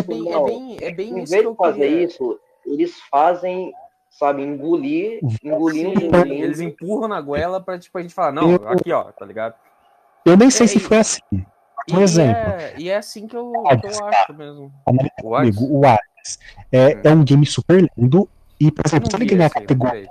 bem, é, bem, é bem Em vez de fazer queria. isso, eles fazem sabe, engolir, engolir, engolir. Eles empurram na goela pra, tipo, a gente falar, não, aqui, ó, tá ligado? Eu nem sei é, se foi assim. Um e exemplo. É, e é assim que eu, que eu acho mesmo. O Amigo, o Hades. É, hum. é um game super lindo. E, por exemplo, se ele ganhar a categoria.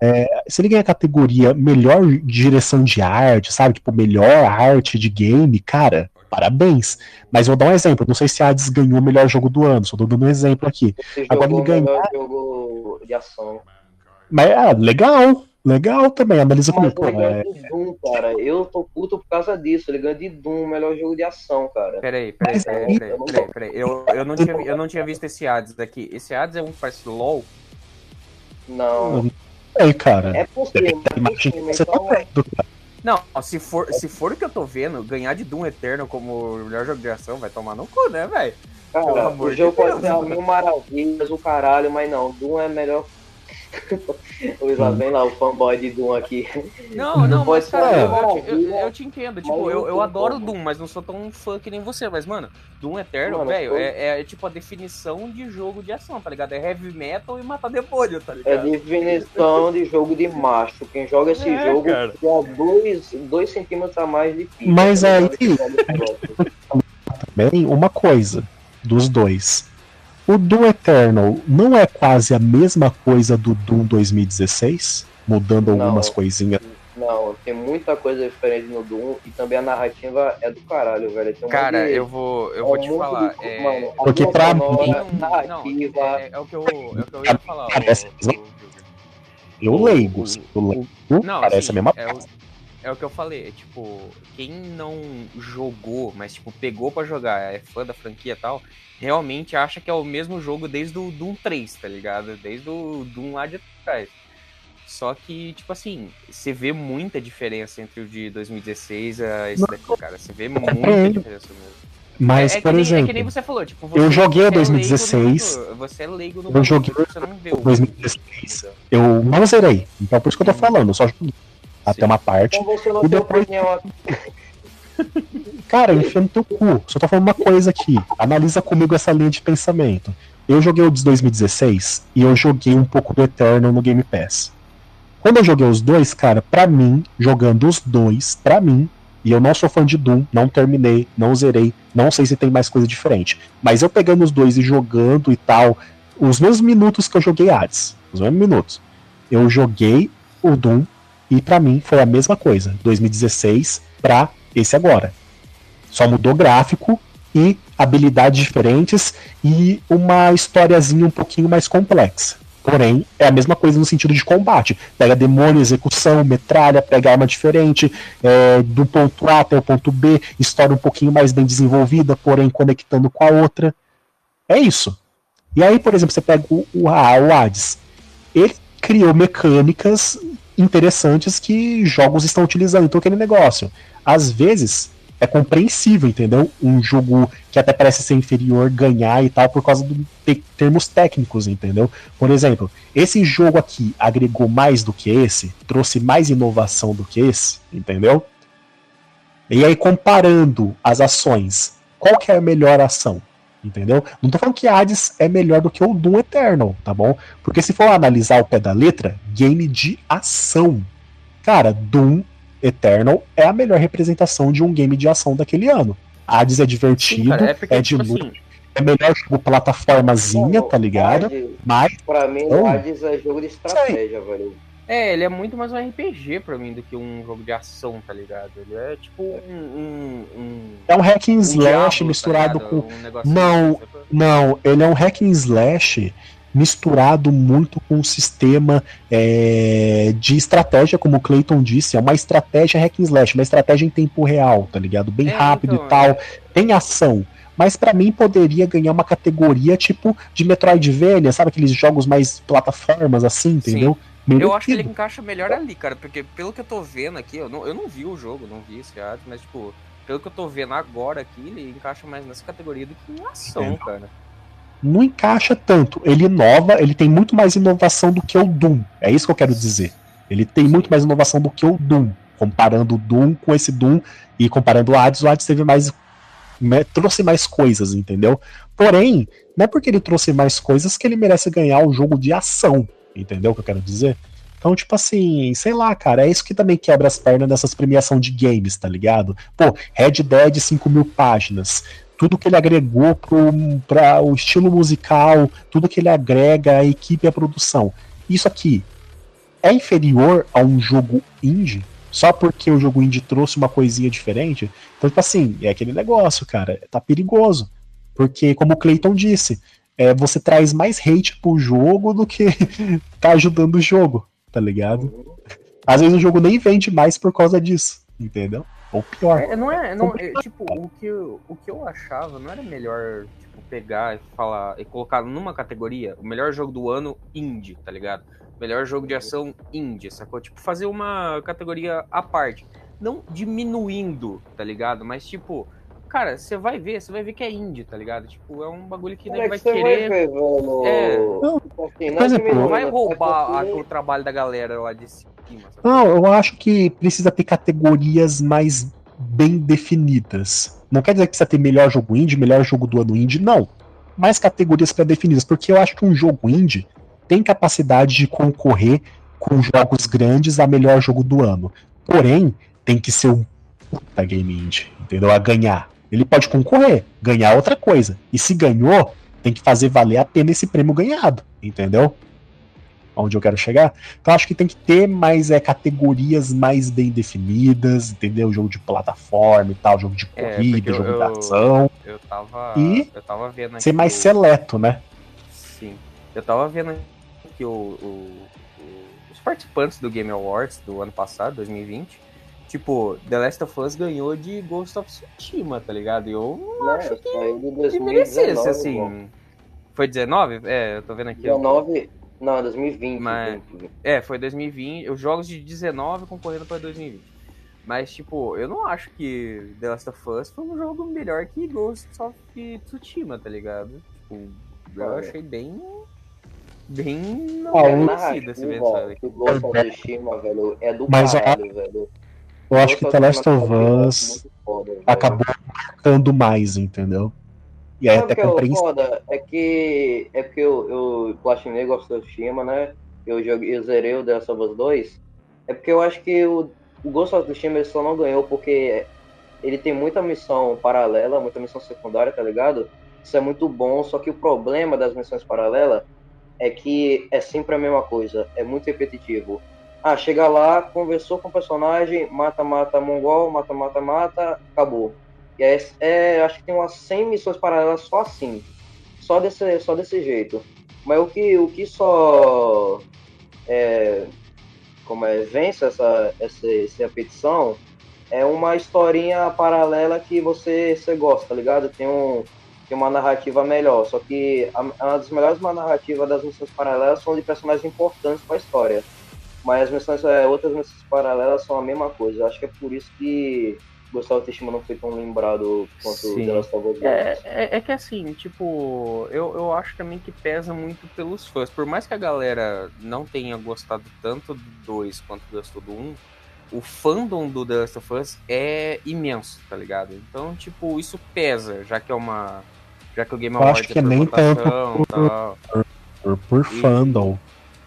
É, se ele ganhar a categoria melhor direção de arte, sabe? Tipo, melhor arte de game, cara, parabéns. Mas vou dar um exemplo. Não sei se a Hades ganhou o melhor jogo do ano, só tô dando um exemplo aqui. Esse Agora ele ganhou. jogo de ação. Mas, ah, legal. Legal também, analisa Mas comigo. É... Doom, cara. Eu tô puto por causa disso. Ele ganha de Doom, melhor jogo de ação, cara. Peraí, peraí, peraí, peraí, peraí, peraí. Eu, eu, não tinha, eu não tinha visto esse Hades daqui. Esse Hades é um que faz LOL? Não. É, cara. É possível. Você tá vendo, cara. Não, se for, se for o que eu tô vendo, ganhar de Doom Eterno como melhor jogo de ação vai tomar no cu, né, velho? Cara, o jogo de pode ser mil maravilhas, o caralho, mas não, Doom é melhor Luiz, lá vem lá o fanboy de Doom aqui. Não, não, não mas cara, eu, eu, eu, te entendo. Tipo, eu, eu adoro Doom, mas não sou tão fã que nem você. Mas, mano, Doom Eterno, velho, é, é, tipo a definição de jogo de ação, tá ligado? É heavy metal e matar demônio, tá ligado? É definição de jogo de macho. Quem joga esse é, jogo cara. tem dois, dois centímetros a mais de pico. Mas tá aí. Também uma coisa dos dois o Doom Eternal não é quase a mesma coisa do Doom 2016? Mudando algumas não, coisinhas. Não, tem muita coisa diferente no Doom e também a narrativa é do caralho, velho. Um Cara, eu vou, eu é vou te falar. De... É... Mano, Porque pra mim. Narrativa... Não, é, é, o que eu, é o que eu ia falar. Parece o, o, eu leigo. Eu leigo não, parece assim, a mesma é coisa. É o que eu falei, é, tipo, quem não jogou, mas tipo, pegou para jogar, é fã da franquia e tal, realmente acha que é o mesmo jogo desde o Doom 3, tá ligado? Desde o Doom lá de trás. Só que, tipo assim, você vê muita diferença entre o de 2016 a esse daqui, cara. Você vê muita diferença mesmo. Mas, é, é por nem, exemplo. É que nem você falou, tipo, eu joguei você o 2016. É você é leigo no eu joguei você não vê o 2016. Eu não zerei. Então por isso que eu tô falando, eu só joguei. Até uma parte. Então você não E tem depois- opinião Cara, enfia no teu cu. Só tô falando uma coisa aqui. Analisa comigo essa linha de pensamento. Eu joguei o de 2016 e eu joguei um pouco do Eternal no Game Pass. Quando eu joguei os dois, cara, pra mim, jogando os dois, pra mim, e eu não sou fã de Doom, não terminei, não zerei, não sei se tem mais coisa diferente. Mas eu pegando os dois e jogando e tal, os mesmos minutos que eu joguei Hades, os mesmos minutos, eu joguei o Doom e pra mim foi a mesma coisa, 2016 pra esse agora. Só mudou gráfico e habilidades diferentes e uma historiazinha um pouquinho mais complexa. Porém, é a mesma coisa no sentido de combate. Pega demônio, execução, metralha, pega arma diferente, é, do ponto A até o ponto B, história um pouquinho mais bem desenvolvida, porém conectando com a outra. É isso. E aí, por exemplo, você pega o, o, o Hades. Ele criou mecânicas interessantes que jogos estão utilizando. Então, aquele negócio. Às vezes, é compreensível, entendeu? Um jogo que até parece ser inferior ganhar e tal por causa de te- termos técnicos, entendeu? Por exemplo, esse jogo aqui agregou mais do que esse, trouxe mais inovação do que esse, entendeu? E aí, comparando as ações, qual que é a melhor ação? Entendeu? Não tô falando que Hades é melhor do que o Doom Eternal, tá bom? Porque se for analisar o pé da letra, game de ação. Cara, Doom Eternal é a melhor representação de um game de ação daquele ano. Hades é divertido, Sim, cara, é porque, é de tipo luta, assim, é melhor jogo plataformazinha, tá ligado? Hades, Mas pra mim, Não. o Hades é jogo de estratégia, velho. é, ele é muito mais um RPG pra mim do que um jogo de ação, tá ligado? Ele é tipo um. um, um é um hack and um slash Diablo, misturado tá com. Um Não. assim? Não, ele é um hack and slash misturado muito com um sistema é, de estratégia, como o Clayton disse, é uma estratégia hack and slash, uma estratégia em tempo real, tá ligado? Bem É, rápido então, e tal. é. Tem ação. Mas pra mim poderia ganhar uma categoria tipo de Metroidvania, sabe? Aqueles jogos mais plataformas assim, entendeu? Eu acho que ele encaixa melhor ali, cara, porque pelo que eu tô vendo aqui, eu não, eu não vi o jogo, não vi esse Hades, mas tipo, pelo que eu tô vendo agora aqui, ele encaixa mais nessa categoria do que em ação, Entendo. cara. não encaixa tanto. Ele inova, ele tem muito mais inovação do que o Doom. É isso que eu quero dizer. Ele tem muito mais inovação do que o Doom. Comparando o Doom com esse Doom e comparando o Hades, o Hades teve mais. né, trouxe mais coisas, entendeu? Porém, não é porque ele trouxe mais coisas que ele merece ganhar o jogo de ação. Entendeu o que eu quero dizer? Então, tipo assim, sei lá, cara, é isso que também quebra as pernas dessas premiação de games, tá ligado? Pô, Red Dead 5 mil páginas tudo que ele agregou para o estilo musical, tudo que ele agrega à equipe e à produção. Isso aqui é inferior a um jogo indie? Só porque o jogo indie trouxe uma coisinha diferente? Então, tipo assim, é aquele negócio, cara, tá perigoso. Porque, como o Clayton disse, é, você traz mais hate pro jogo do que tá ajudando o jogo, tá ligado? Às vezes o jogo nem vende mais por causa disso, entendeu? Ou pior. É, não é, não, é, tipo, o que, eu- o que eu achava não era melhor, tipo, pegar e falar e colocar numa categoria o melhor jogo do ano indie, tá ligado? Melhor jogo de ação indie, sacou? Tipo, fazer uma categoria à parte. Não diminuindo, tá ligado? Mas, tipo, cara, você vai ver, você vai ver que é indie, tá ligado? Tipo, é um bagulho que nego é vai querer. vai ver, velho? É. Não, Assim, exemplo, diminuindo, Não vai é roubar porque- a- o trabalho da galera lá de cima, sacou? Não, eu acho que precisa ter categorias mais bem definidas. Não quer dizer que precisa ter melhor jogo indie, melhor jogo do ano indie, não. Mais categorias pré-definidas, porque eu acho que um jogo indie tem capacidade de concorrer com jogos grandes a melhor jogo do ano. Porém, tem que ser um puta game indie, entendeu? A ganhar. Ele pode concorrer, ganhar outra coisa. E se ganhou, tem que fazer valer a pena esse prêmio ganhado, entendeu? Onde eu quero chegar? Então acho que tem que ter mais é, categorias mais bem definidas, entendeu? Jogo de plataforma e tal, jogo de É, corrida, eu- jogo de eu- ação. Eu tava. E eu tava vendo. Ser mais o- seleto, né? Sim. Eu tava vendo que o, o- o- os participantes do Game Awards do ano passado, 2020, tipo, The Last of Us ganhou de Ghost of Tsushima, tá ligado? E eu não Não, acho que, saiu de que 2019, merecesse, assim. pô. Foi 19? É, eu tô vendo aqui. ó. 19, não, 2020. Mas- 2020. É, foi 2020. Os jogos de 19 concorrendo para 2020. Mas, tipo, eu não acho que The Last of Us foi um jogo melhor que Ghost of Tsushima, tá ligado? Tipo, eu achei bem. Bem Ah, não o- merecido esse Narrativa, evento. o Ghost of Tsushima, velho, é do Mas a- caralho, velho. Eu acho que The Last of Us acabou marcando mais, entendeu? E é Sabe até que é o compreensível. foda? É que, é porque eu, eu platinei Ghost of Tsushima, né? Eu, joguei, eu zerei o The Last of Us 2. É porque eu acho que o, o Ghost of Tsushima ele só não ganhou porque ele tem muita missão paralela, muita missão secundária, tá ligado? Isso é muito bom, só que o problema das missões paralelas é que é sempre a mesma coisa, é muito repetitivo. Ah, chega lá, conversou com o personagem, mata, mata, mongol, mata, mata, mata, acabou. E é, é, acho que tem umas 100 missões paralelas só assim. Só desse, só desse jeito. Mas o que, o que só é, como é, vence essa, essa, essa repetição é uma historinha paralela que você, você gosta, tá ligado? Tem, um, tem uma narrativa melhor. Só que a, uma das melhores narrativas das missões paralelas são de personagens importantes para a história. Mas as missões, é, outras missões paralelas são a mesma coisa. Eu acho que é por isso que Gustavo Teixeira não foi tão lembrado quanto Sim. o The Last of Us. É, é, é que assim, tipo, eu, eu acho também que pesa muito pelos fãs. Por mais que a galera não tenha gostado tanto do 2 quanto gostou do 1, um, o fandom do The Last of Us é imenso, tá ligado? Então, tipo, isso pesa, já que é uma. Já que o Game Eu Awards acho que é nem votação, tanto tal. por, por E- fandom.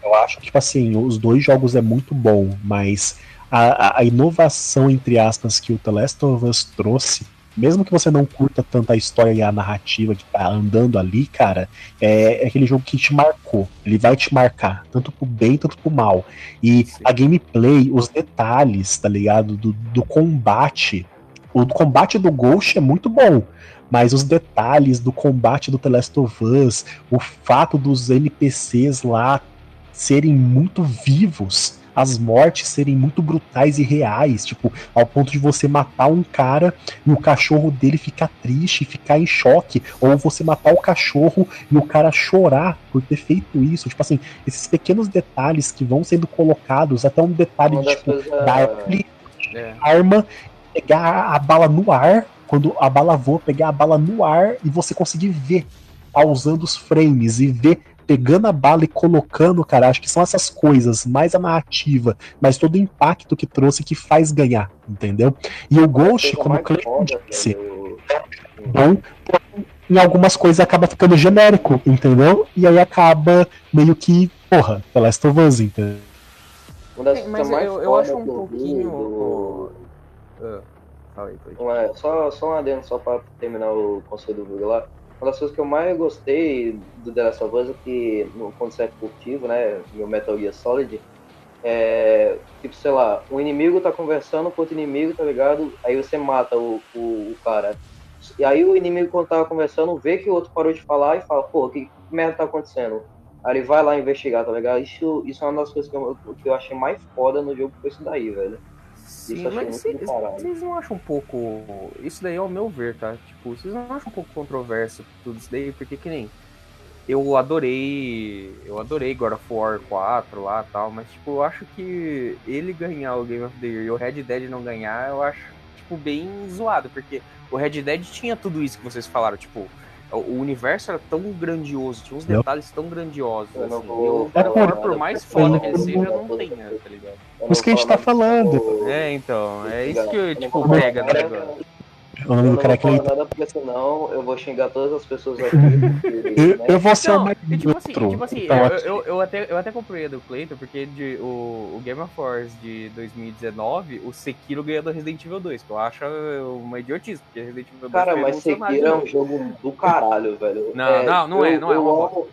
Eu acho que, tipo assim, os dois jogos é muito bom, mas a, a- inovação, entre aspas, que o The Last of Us trouxe, mesmo que você não curta tanto a história e a narrativa de estar andando ali, cara, é, é aquele jogo que te marcou. Ele vai te marcar, tanto pro bem, tanto pro mal. E Sim. a gameplay, os detalhes, tá ligado? Do, do combate. O combate do Ghost é muito bom. Mas os detalhes do combate do The Last of Us, o fato dos NPCs lá serem muito vivos, as mortes serem muito brutais e reais, tipo, ao ponto de você matar um cara e o cachorro dele ficar triste, ficar em choque, ou você matar o cachorro e o cara chorar por ter feito isso, tipo assim, esses pequenos detalhes que vão sendo colocados, até um detalhe de, tipo, coisas- da arma É. arma, pegar a bala no ar, quando a bala voa, pegar a bala no ar e você conseguir ver, pausando os frames e ver pegando a bala e colocando, cara, acho que são essas coisas, mais a narrativa, mas todo o impacto que trouxe que faz ganhar, entendeu? E o Ghost, como o foda, disse, bom, em algumas coisas acaba ficando genérico, entendeu? E aí acaba meio que, porra, The Last of Us, entendeu? Uma das coisas mas eu, eu acho um pouquinho. do- Ah, aí, é, só, só um adendo, só pra terminar o conselho do Google lá. Uma das coisas que eu mais gostei do The Last of Us é que, no conceito furtivo, né, no Metal Gear Solid, é, tipo, sei lá, um inimigo tá conversando com outro inimigo, tá ligado? Aí você mata o, o, o cara. E aí o inimigo, quando tava conversando, vê que o outro parou de falar e fala, pô, que merda tá acontecendo? Aí ele vai lá investigar, tá ligado? Isso, isso é uma das coisas que eu, que eu achei mais foda no jogo, foi isso daí, velho. Sim, mas vocês não acham um pouco. Isso daí é o meu ver, tá? Tipo, vocês não acham um pouco controverso tudo isso daí? Porque que nem. Eu adorei. Eu adorei God of War 4 lá e tal, mas tipo, eu acho que ele ganhar o Game of the Year e o Red Dead não ganhar, eu acho, tipo, bem zoado, porque o Red Dead tinha tudo isso que vocês falaram, tipo. O universo era tão grandioso, tinha uns detalhes tão grandiosos. Assim. vou E nada, por mais foda que ele seja, não tem, né, tá ligado? Por isso que a gente tá falando. do- É, então, é isso que, tipo, pega negócio. nada- O nome Eu do não cara é vou falar Cleiton. nada porque senão eu vou xingar todas as pessoas aqui. Eu, né? eu vou ser o Não, mais e tipo assim, tipo assim Então, eu, aqui- eu, eu até, eu até comprei a do Clayton, porque de, o, o Game of Wars de 2019, o Sekiro ganhou do Resident Evil 2, que eu acho uma idiotice, porque Resident Evil 2 Cara, mas Sekiro é um jogo do caralho, velho. Não, não, não é, não é, eu amo...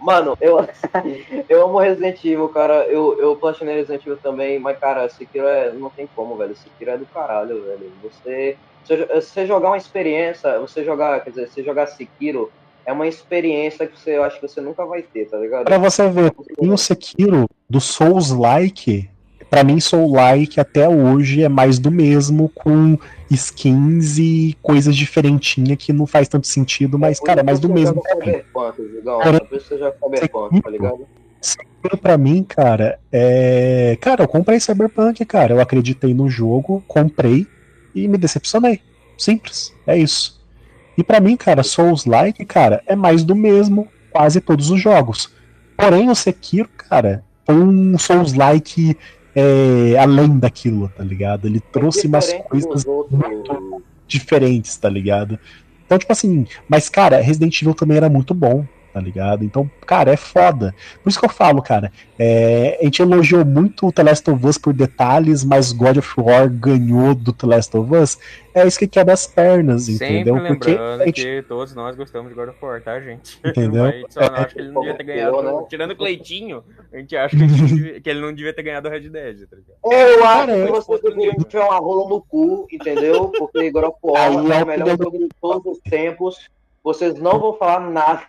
Mano, eu, eu amo Resident Evil, cara. Eu, eu platinei Resident Evil também, mas, cara, Sekiro é, não tem como, velho. Sekiro é do caralho, velho. Você, você, você jogar uma experiência, você jogar, quer dizer, você jogar Sekiro é uma experiência que você, eu acho que você nunca vai ter, tá ligado? Pra você ver, tem o Sekiro do Souls-like. Pra mim, Soul-like até hoje é mais do mesmo, com skins e coisas diferentinhas que não faz tanto sentido, mas, cara, é mais do mesmo. Cyberpunk, tá ligado? Sekiro pra mim, cara, é. Cara, eu comprei Cyberpunk, cara. Eu acreditei no jogo, comprei e me decepcionei. Simples. É isso. E pra mim, cara, Souls-like, cara, é mais do mesmo quase todos os jogos. Porém, o Sekiro, cara, foi um Souls-like é, além daquilo, tá ligado? Ele trouxe umas coisas muito diferentes, tá ligado? Então, tipo assim, mas cara, Resident Evil também era muito bom tá ligado? Então, cara, é foda. Por isso que eu falo, cara, é, a gente elogiou muito o The Last of Us por detalhes, mas God of War ganhou do The Last of Us. É isso que quebra as pernas, Sempre entendeu? Porque lembrando gente... que todos nós gostamos de God of War, tá, gente? Entendeu? a gente só não acha que ele não devia ter ganhado. Né? Tirando o Cleitinho, a gente acha que ele, devia, que ele não devia ter ganhado o Red Dead, tá ligado? Eu acho que vocês deveriam enfiar uma rola no cu, entendeu? Porque God of War é o melhor jogo de todos os tempos. Vocês não vão falar nada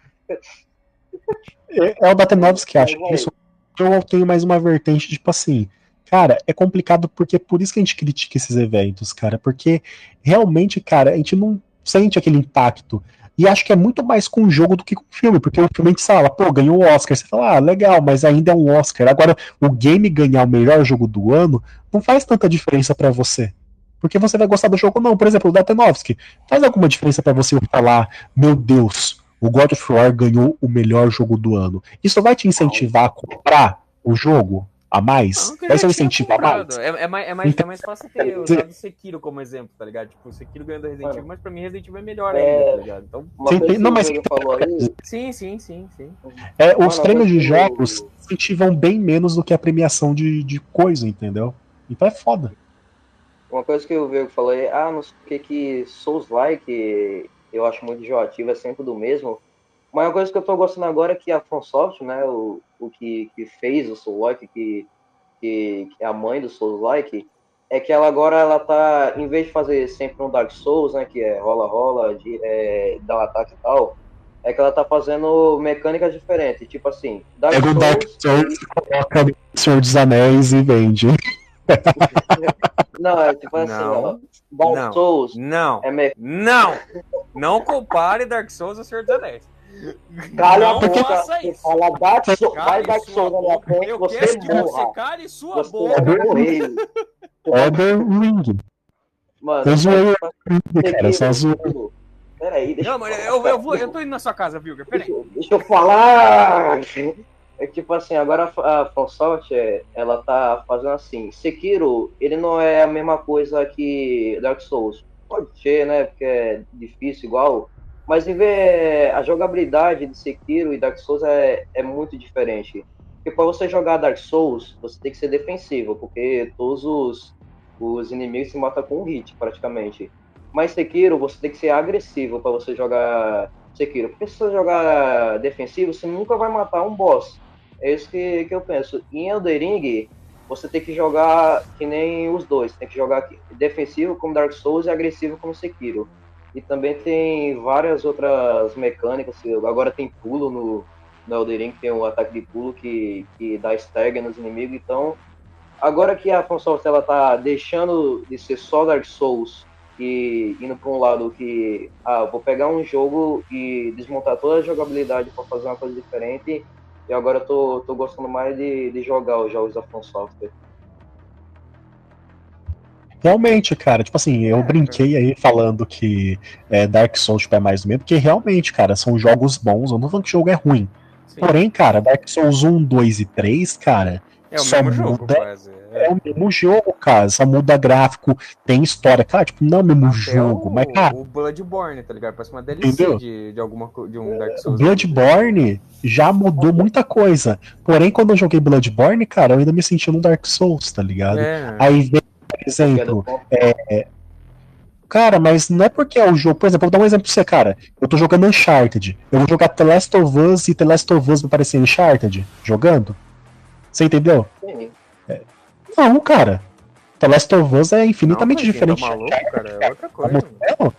é, é o Datenovski que acha isso. Eu tenho mais uma vertente, tipo assim, cara, é complicado porque é por isso que a gente critica esses eventos, cara, porque realmente, cara, a gente não sente aquele impacto. E acho que é muito mais com o jogo do que com o filme, porque o filme a gente fala, pô, ganhou o Oscar. Você fala, ah, legal, mas ainda é um Oscar. Agora, o game ganhar o melhor jogo do ano não faz tanta diferença para você. Porque você vai gostar do jogo, não. Por exemplo, o Datenovski. Faz alguma diferença para você falar, meu Deus, o God of War ganhou o melhor jogo do ano. Isso vai te incentivar a comprar o jogo a mais? Não, vai ser um incentivo a mais? É, é, mais, é, mais, é mais fácil ter usado o Sekiro como exemplo, tá ligado? Tipo, o Sekiro ganhou do Resident Evil, mas pra mim Resident Evil é melhor é... ainda, tá ligado? Então, sim, não, mas sim, sim, sim, sim. É, os prêmios de jogos incentivam bem menos do que a premiação de, de coisa, entendeu? Então é foda. Uma coisa que eu vi que falei, ah, não sei o que que Souls Like eu acho muito enjoativo, é sempre do mesmo. Mas uma coisa que eu estou gostando agora é que a FromSoft, né, o, o que, que fez o Soul Like, que, que, que é a mãe do Souls Like, é que ela agora ela tá, em vez de fazer sempre um Dark Souls, né, que é rola-rola, é, dá um ataque e tal, é que ela tá fazendo mecânicas diferentes, tipo assim, Dark Pega Souls... o Dark Souls, coloca o Senhor dos Anéis e vende. Não, é tipo assim, ó, Dark não, Souls. Não. É me... Não. Não compare Dark Souls ao Senhor dos Anéis. Cala a boca. Fala Dark Souls. Vai Dark Souls na minha frente, Eu você quero que morra. você cale sua você boca. Elden Ring. Mano, eu zoei cara, só zoei. Peraí, deixa Não, mas eu, eu, vou, eu tô indo na sua casa, Vilga, peraí. Deixa, deixa eu falar. É tipo assim, agora a FromSoft, é, ela tá fazendo assim, Sekiro, ele não é a mesma coisa que Dark Souls. Pode ser, né, porque é difícil igual, mas em ver a jogabilidade de Sekiro e Dark Souls é, é muito diferente. Porque para você jogar Dark Souls, você tem que ser defensivo, porque todos os, os inimigos se matam com um hit, praticamente. Mas Sekiro, você tem que ser agressivo para você jogar Sekiro. Porque se você jogar defensivo, você nunca vai matar um boss. É isso que, que eu penso. Em Elden Ring, você tem que jogar que nem os dois. Tem que jogar defensivo como Dark Souls e agressivo como Sekiro. E também tem várias outras mecânicas. Agora tem pulo no, no Elden Ring, tem um ataque de pulo que, que dá stagger nos inimigos. Então, agora que a FromSoft ela tá deixando de ser só Dark Souls e indo para um lado que ah, vou pegar um jogo e desmontar toda a jogabilidade para fazer uma coisa diferente e agora eu tô, tô gostando mais de, de jogar os jogos da From Software. Realmente, cara, tipo assim, eu brinquei aí falando que é, Dark Souls tipo, é mais do mesmo, porque realmente, cara, são jogos bons, eu não tô falando que o jogo é ruim. Sim. Porém, cara, Dark Souls 1, 2 e 3, cara, é o só mesmo muda, jogo, quase. É. é o mesmo jogo, cara. Só muda gráfico, tem história. Cara, tipo, não é o mesmo Até jogo. o, mas, cara. O Bloodborne, tá ligado? Parece uma DLC de, de, alguma, de um Dark Souls. Bloodborne já mudou muita coisa. Porém, quando eu joguei Bloodborne, cara, eu ainda me senti num Dark Souls, tá ligado? É. Aí vem, por exemplo, é, Cara, mas não é porque é o jogo. Por exemplo, vou dar um exemplo pra você, cara. Eu tô jogando Uncharted. Eu vou jogar The Last of Us e The Last of Us vai parecer Uncharted jogando. Você entendeu? Sim. Não, cara. The Last of Us é infinitamente não, diferente. Tá maluco, cara, é outra coisa. Como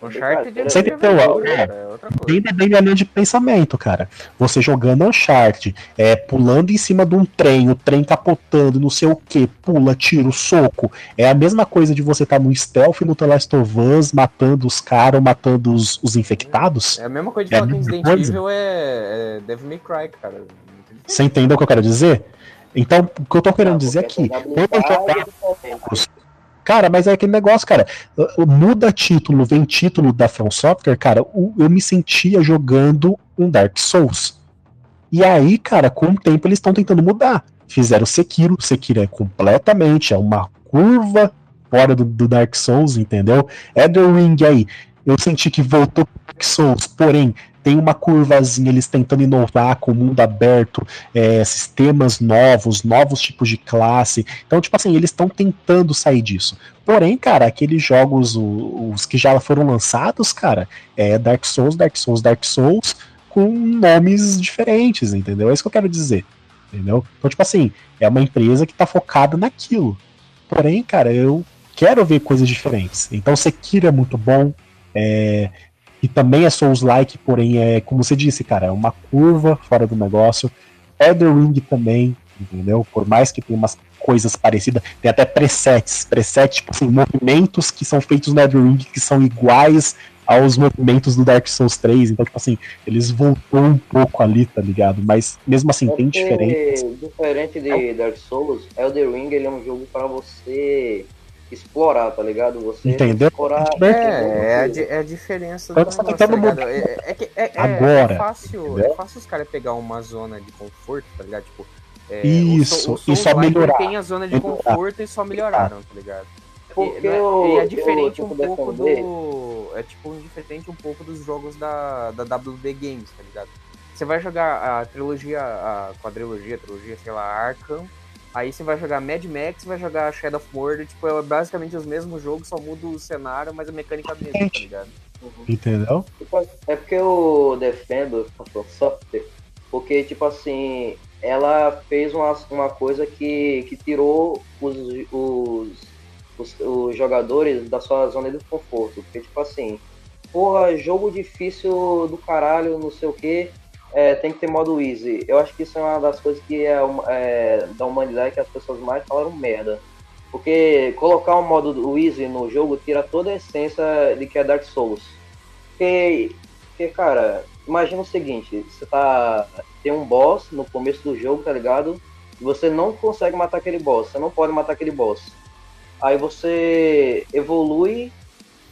Uncharted Você entendeu? é outra coisa. Bem, bem a linha de pensamento, cara. Você jogando Uncharted, é, pulando em cima de um trem, o trem capotando, não sei o que, pula, tira, soco. É a mesma coisa de você estar tá no stealth no The Last of Us, matando os caras, matando os, os infectados. É a mesma coisa de é falar que Resident Evil é, é Devil May Cry, cara. Você entendeu o que eu quero dizer? Então, o que eu tô querendo dizer é eu jogar Cara, mas é aquele negócio, cara. Muda título, vem título da From Software, cara. Eu me sentia jogando um Dark Souls. E aí, cara, com o tempo eles estão tentando mudar. Fizeram Sekiro. Sekiro é completamente, é uma curva fora do, do Dark Souls, entendeu? Elden Ring aí. Eu senti que voltou pro Dark Souls, porém, tem uma curvazinha, eles tentando inovar com o mundo aberto, é, sistemas novos, novos tipos de classe. Então, tipo assim, eles estão tentando sair disso. Porém, cara, aqueles jogos, os, que já foram lançados, cara, é Dark Souls, Dark Souls, Dark Souls, com nomes diferentes, entendeu? É isso que eu quero dizer. Entendeu? Então, tipo assim, é uma empresa que tá focada naquilo. Porém, cara, eu quero ver coisas diferentes. Então, Sekiro é muito bom. É, e também é Souls-like, porém é, como você disse, cara, é uma curva fora do negócio. Elder Ring também, entendeu? Por mais que tenha umas coisas parecidas, tem até presets, presets, tipo assim, movimentos que são feitos no Elder Ring que são iguais aos movimentos do Dark Souls 3, então, tipo assim, eles voltou um pouco ali, tá ligado? Mas mesmo assim, é tem diferença. Diferente de Dark Souls, Elder Ring ele é um jogo para você explorar, tá ligado? Você Entendeu? explorar. É, é, a, é a diferença do negócio, tá ligado? É, é, é, é, Agora, é fácil, é fácil os caras pegar uma zona de conforto, tá ligado? Tipo, é, Isso, o, o e só melhorar. tem a zona de conforto e só melhoraram, tá ligado? Porque e, eu, e é diferente eu, um pouco do. É tipo diferente um pouco dos jogos da, da WD Games, tá ligado? Você vai jogar a trilogia, a quadrilogia, a trilogia, sei lá, Arkham, Aí você vai jogar Mad Max, vai jogar Shadow of Mordor, tipo, é basicamente os mesmos jogos, só muda o cenário, mas a mecânica é mesma, tá ligado? Uhum. Entendeu? É porque eu defendo a Software, porque, tipo assim, ela fez uma, uma coisa que, que tirou os, os, os, os jogadores da sua zona de conforto. Porque, tipo assim, porra, jogo difícil do caralho, não sei o que é, tem que ter modo easy. Eu acho que isso é uma das coisas que é, é da humanidade que as pessoas mais falaram merda. Porque colocar um modo easy no jogo tira toda a essência de que é Dark Souls. Porque, porque cara, imagina o seguinte, você tá. Tem um boss no começo do jogo, tá ligado? E você não consegue matar aquele boss, você não pode matar aquele boss. Aí você evolui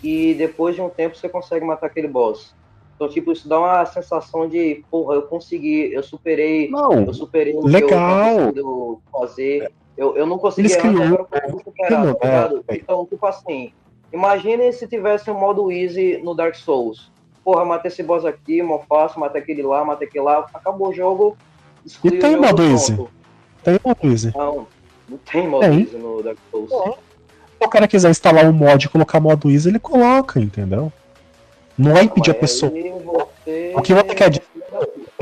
e depois de um tempo você consegue matar aquele boss. Então, tipo, isso dá uma sensação de, porra, eu consegui, eu superei, não, eu superei o legal. que eu consegui fazer. Eu, eu não consegui antes, agora eu consigo superar, tá ligado? É. Então, tipo assim, imagine se tivesse um modo easy no Dark Souls. Porra, matei esse boss aqui, mó fácil, matei aquele lá, matei aquele lá, acabou o jogo. E tem o modo easy? Tem modo easy. Não, não tem modo tem. easy no Dark Souls. Se o cara quiser instalar um mod e colocar modo easy, ele coloca, entendeu? Não vai impedir a pessoa. Você... O que você quer dizer,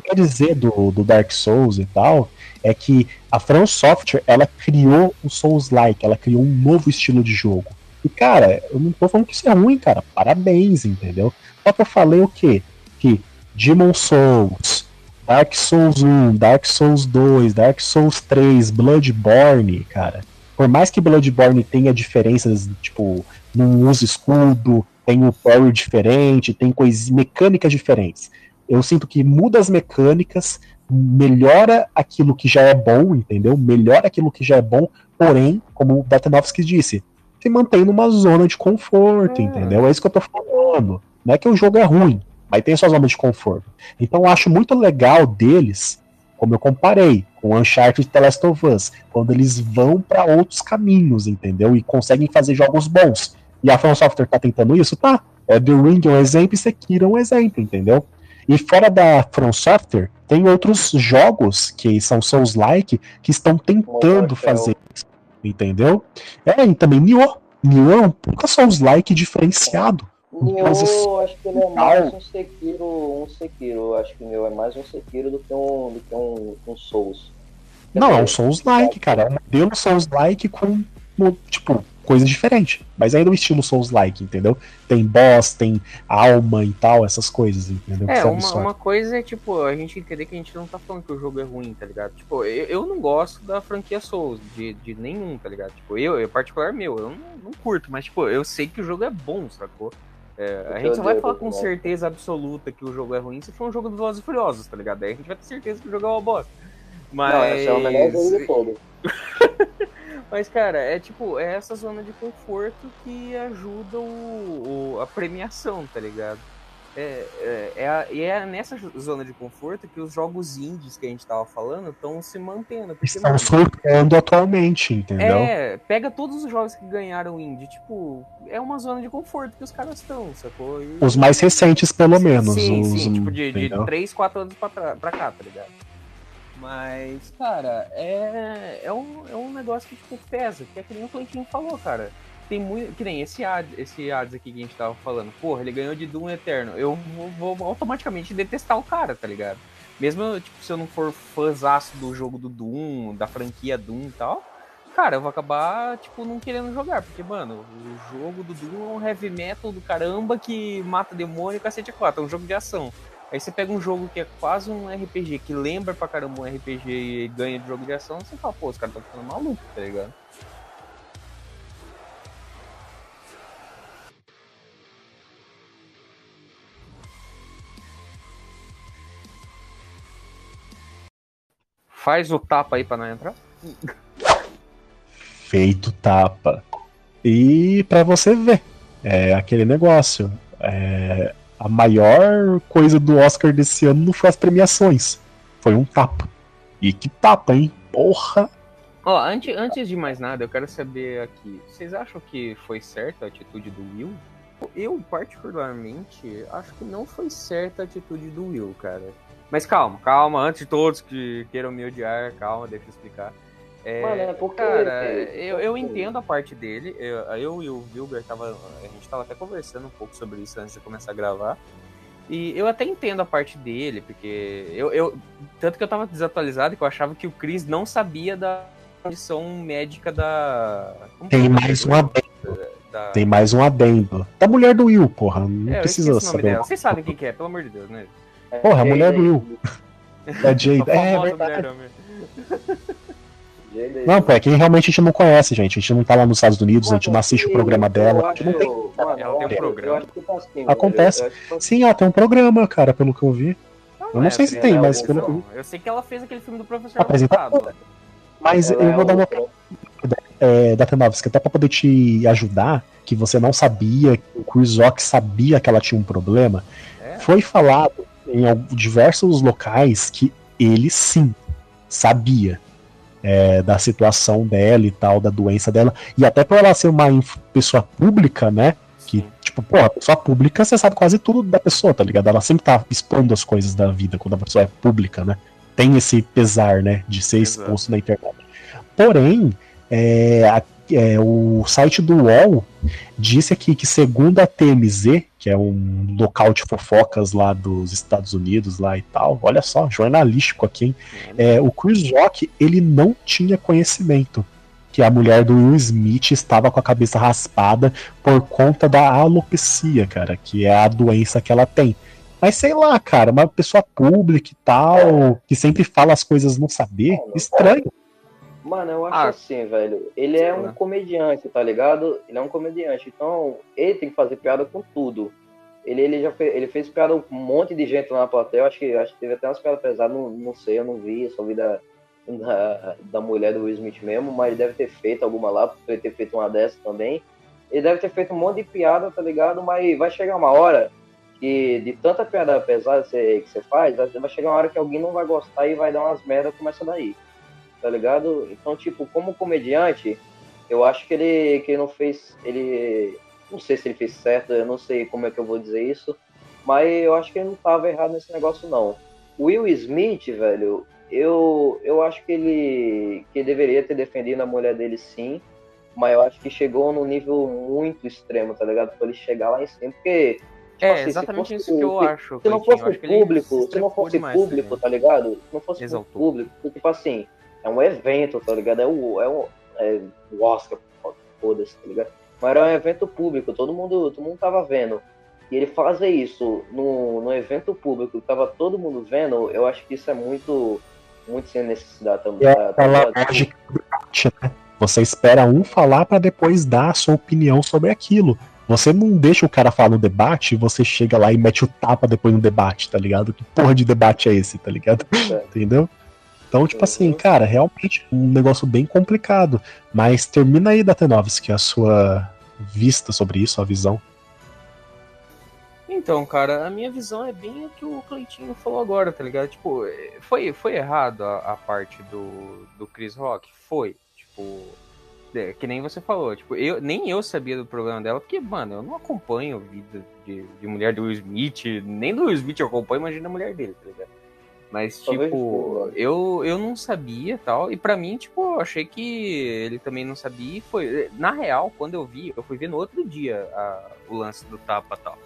quer dizer do, do Dark Souls e tal é que a From Software ela criou o Souls-like, ela criou um novo estilo de jogo. E cara, eu não tô falando que isso é ruim, cara. Parabéns, entendeu? Só que eu falei o quê? Que Demon Souls, Dark Souls 1, Dark Souls 2, Dark Souls 3, Bloodborne, cara. Por mais que Bloodborne tenha diferenças, tipo, não usa escudo, tem o parry diferente, tem coisas mecânicas diferentes. Eu sinto que muda as mecânicas, melhora aquilo que já é bom, entendeu? Melhora aquilo que já é bom, porém, como o Batanovski disse, se mantém numa zona de conforto, é. entendeu? É isso que eu tô falando. Não é que o jogo é ruim, mas tem sua zona de conforto. Então eu acho muito legal deles, como eu comparei com Uncharted e The Last of Us, quando eles vão para outros caminhos, entendeu? E conseguem fazer jogos bons. E a From Software tá tentando isso? Tá. É, The Ring é um exemplo e Sekiro é um exemplo, entendeu? E fora da From Software, tem outros jogos que são Souls-like que estão tentando fazer isso, entendeu? É, e também Nioh. Nioh é um pouco Souls-like diferenciado. Nioh, acho que ele é mais um Sekiro, um Sekiro. Acho que o Nioh é mais um Sekiro do que um, do que um, um Souls. Não, é um Souls-like, cara. É um modelo Souls-like com, tipo, coisa diferente. Mas ainda o estilo Souls-like, entendeu? Tem boss, tem alma e tal, essas coisas, entendeu? É, uma, uma, coisa é, tipo, a gente entender que a gente não tá falando que o jogo é ruim, tá ligado? Tipo, eu, eu não gosto da franquia Souls, de, de nenhum, tá ligado? Tipo, eu, eu particular meu, eu não, não curto, mas, tipo, eu sei que o jogo é bom, sacou? É, a gente só vai falar com certeza absoluta que o jogo é ruim se for um jogo dos Velozes e Furiosos, tá ligado? Aí a gente vai ter certeza que o jogo é uma bosta. Mas. Não, essa é o melhor jogo de todo. Mas, cara, é tipo, é essa zona de conforto que ajuda o, o- a premiação, tá ligado? É, é, é, a- e é nessa zona de conforto que os jogos indies que a gente tava falando estão se mantendo. Porque, Estão surtando atualmente, entendeu? é, pega todos os jogos que ganharam indie, tipo, é uma zona de conforto que os caras estão, sacou? E- Os mais recentes, pelo menos. Sim, os, sim, tipo, de, de entendeu? 3, 4 anos pra, pra cá, tá ligado? Mas, cara, é, é, um, é um negócio que, tipo, pesa, que é que nem o Cleitinho falou, cara. Tem muito. Que nem esse Hades, esse Hades aqui que a gente tava falando. Porra, ele ganhou de Doom Eterno. Eu vou, vou automaticamente detestar o cara, tá ligado? Mesmo, tipo, se eu não for fãzaço do jogo do Doom, da franquia Doom e tal, cara, eu vou acabar, tipo, não querendo jogar. Porque, mano, o jogo do Doom é um heavy metal do caramba que mata demônio e cacete a quatro. É um jogo de ação. Aí você pega um jogo que é quase um RPG, que lembra pra caramba um RPG e ganha de jogo de ação, você fala, pô, os caras estão ficando malucos, tá ligado? Faz o tapa aí pra não entrar. Feito tapa. E pra você ver, é aquele negócio. é, a maior coisa do Oscar desse ano não foi as premiações. Foi um tapa. E que tapa, hein? Porra! Ó, antes, antes de mais nada, eu quero saber aqui, vocês acham que foi certa a atitude do Will? Eu, particularmente, acho que não foi certa a atitude do Will, cara. Mas calma, calma, antes de todos que queiram me odiar, calma, deixa eu explicar. É, Mano, é porque- cara, eu, eu entendo a parte dele. Eu, eu e o Wilber tava. A gente tava até conversando um pouco sobre isso antes de começar a gravar. E eu até entendo a parte dele, porque eu, eu. Tanto que eu tava desatualizado que eu achava que o Chris não sabia da condição médica da. é Tem mais do- um adendo. da- Tem mais um adendo. Da mulher do Will, porra. Não É, precisa saber. dela. Vocês sabem quem que é, pelo amor de Deus, né? Porra, a mulher do Will. É A Jade. É, famosa verdade. Não, pô, é quem realmente a gente não conhece, gente. A gente não tá lá nos Estados Unidos, a gente não assiste o programa dela. A gente não tem. Ela tem um programa. assim, Acontece. Sim, ela tem um programa, cara, pelo que eu vi. Eu não sei se tem, mas pelo que eu vi. Eu sei que ela fez aquele filme do professor Apresentadora. Roubado. Mas Ela eu é vou dar uma é, da Tenovski, até pra poder te ajudar, que você não sabia, que o Chris Rock sabia que ela tinha um problema. É. Foi falado em diversos locais que ele sim sabia é, da situação dela e tal, da doença dela. E até por ela ser uma pessoa pública, né? Que, tipo, pô, a pessoa pública, você sabe quase tudo da pessoa, tá ligado? Ela sempre tá expondo as coisas da vida quando a pessoa é pública, né? Tem esse pesar, né? De ser Exato. exposto na internet. Porém, é, é, o site do UOL disse aqui que, segundo a TMZ, que é um local de fofocas lá dos Estados Unidos lá e tal, olha só, jornalístico aqui, hein? É, o Chris Rock, ele não tinha conhecimento que a mulher do Will Smith estava com a cabeça raspada por conta da alopecia, cara, que é a doença que ela tem. Mas sei lá, cara, uma pessoa pública e tal, que sempre fala as coisas não saber, estranho. Mano, eu acho Ah, assim, velho. Ele é um comediante, tá ligado? Ele é um comediante. Então, ele tem que fazer piada com tudo. Ele, ele já fez, ele fez piada com um monte de gente lá na plateia. Eu acho que, acho que teve até umas piadas pesadas, não, não sei, eu não vi, só vi da, da, da mulher do Will Smith mesmo, mas ele deve ter feito alguma lá, ele ter feito uma dessa também. Ele deve ter feito um monte de piada, tá ligado? Mas vai chegar uma hora que de tanta piada pesada que você, que você faz, vai vai chegar uma hora que alguém não vai gostar e vai dar umas merdas como essa daí tá ligado? Então, tipo, como comediante, eu acho que ele, que ele não fez. Ele. Não sei se ele fez certo, eu não sei como é que eu vou dizer isso, mas eu acho que ele não tava errado nesse negócio, não. O Will Smith, velho, eu, eu acho que ele, que ele deveria ter defendido a mulher dele sim, mas eu acho que chegou num nível muito extremo, tá ligado? Pra ele chegar lá em cima, porque. tipo É, assim, se exatamente isso que o- eu acho. se não fosse que público, se não fosse público, tá tá ligado? Se não fosse Exaltou. público, tipo assim, é um evento, tá ligado? É o, é o, é o Oscar, foda-se, tá ligado? Mas era um evento público, todo mundo, todo mundo tava vendo. E ele fazer isso no, no evento público, que tava todo mundo vendo, eu acho que isso é muito, muito sem necessidade também. É tá- tá aquela lógica do debate, né? Você espera um falar pra depois dar a sua opinião sobre aquilo. Você não deixa o cara falar no debate você chega lá e mete o tapa depois no debate, tá ligado? Que porra de debate é esse, tá ligado? É. Entendeu? Então, tipo assim, cara, realmente um negócio bem complicado. Mas termina aí, Datenovski, a sua vista sobre isso, a visão. Então, cara, a minha visão é bem o que o Cleitinho falou agora, tá ligado? Tipo, foi, foi errado a, a parte do, do Chris Rock? Foi. Tipo, é, que nem você falou, tipo, eu, nem eu sabia do problema dela, porque, mano, eu não acompanho a vida de, de mulher do Will Smith, nem do Will Smith eu acompanho, imagina a mulher dele, tá ligado? Mas, tipo, eu, eu não sabia tal. E para mim, tipo, eu achei que ele também não sabia. E foi. Na real, quando eu vi, eu fui ver no outro dia a, o lance do tapa tal.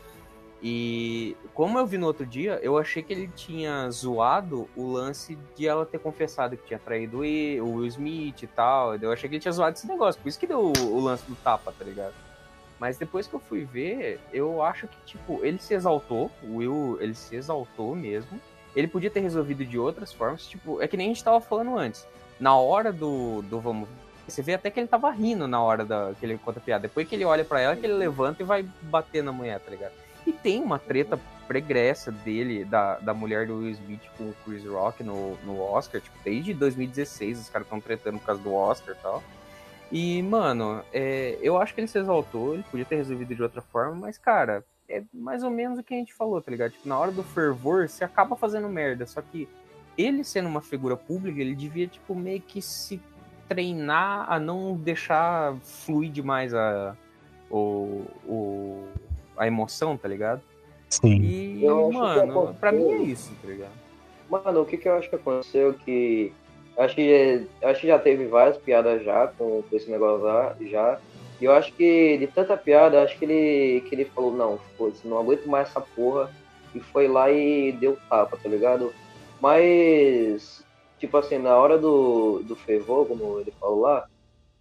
E como eu vi no outro dia, eu achei que ele tinha zoado o lance de ela ter confessado que tinha traído o Will Smith e tal. Eu achei que ele tinha zoado esse negócio. Por isso que deu o, lance do tapa, tá ligado? Mas depois que eu fui ver, eu acho que, tipo, ele se exaltou. O Will, ele se exaltou mesmo. Ele podia ter resolvido de outras formas. Tipo, é que nem a gente tava falando antes. Na hora do, do vamos você vê até que ele tava rindo na hora da, que ele conta a piada. Depois que ele olha para ela, que ele levanta e vai bater na mulher, tá ligado? E tem uma treta pregressa dele, da, da mulher do Will Smith com o Chris Rock no, no Oscar. Tipo, desde 2016 os caras estão tretando por causa do Oscar e tal. E, mano, é, eu acho que ele se exaltou, ele podia ter resolvido de outra forma, mas, cara, é mais ou menos o que a gente falou, tá ligado? Tipo, na hora do fervor, você acaba fazendo merda. Só que ele sendo uma figura pública, ele devia, tipo, meio que se treinar a não deixar fluir demais a, o, o, a emoção, tá ligado? Sim. E, eu mano, pra mim é isso, tá ligado? Mano, o que, que eu acho que aconteceu que. Acho que, acho que já teve várias piadas já com, com esse negócio lá, já. E eu acho que de tanta piada, acho que ele, que ele falou, não, foda não aguento mais essa porra. E foi lá e deu tapa, tá ligado? Mas, tipo assim, na hora do, do fervor, como ele falou lá,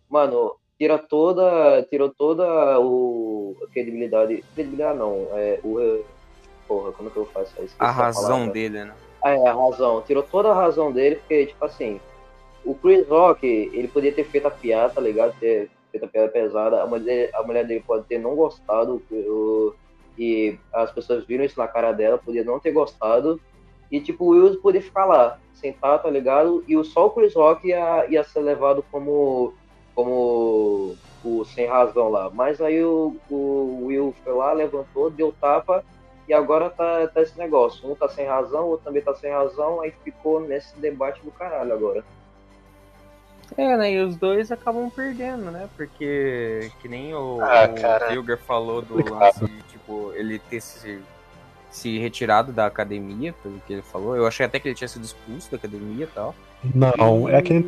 mano, tira toda, tirou toda o, a credibilidade, credibilidade não, é, o, porra, como é que eu faço isso? A razão dele, né? Ah, é, a razão, tirou toda a razão dele, porque, tipo assim, o Chris Rock, ele podia ter feito a piada, tá ligado? Ter feito a piada pesada, a mulher, a mulher dele pode ter não gostado, o, e as pessoas viram isso na cara dela, podia não ter gostado, e, tipo, o Will podia ficar lá, sentado, tá ligado? E só o Chris Rock ia, ia ser levado como como o sem razão lá. Mas aí o, o Will foi lá, levantou, deu tapa e agora tá, tá esse negócio. Um tá sem razão, o outro também tá sem razão, aí ficou nesse debate do caralho agora. É, né? E os dois acabam perdendo, né? Porque que nem o, ah, o Hilger falou do lance de, tipo, ele ter se, se retirado da academia, pelo que ele falou. Eu achei até que ele tinha sido expulso da academia e tal. Não, e... é que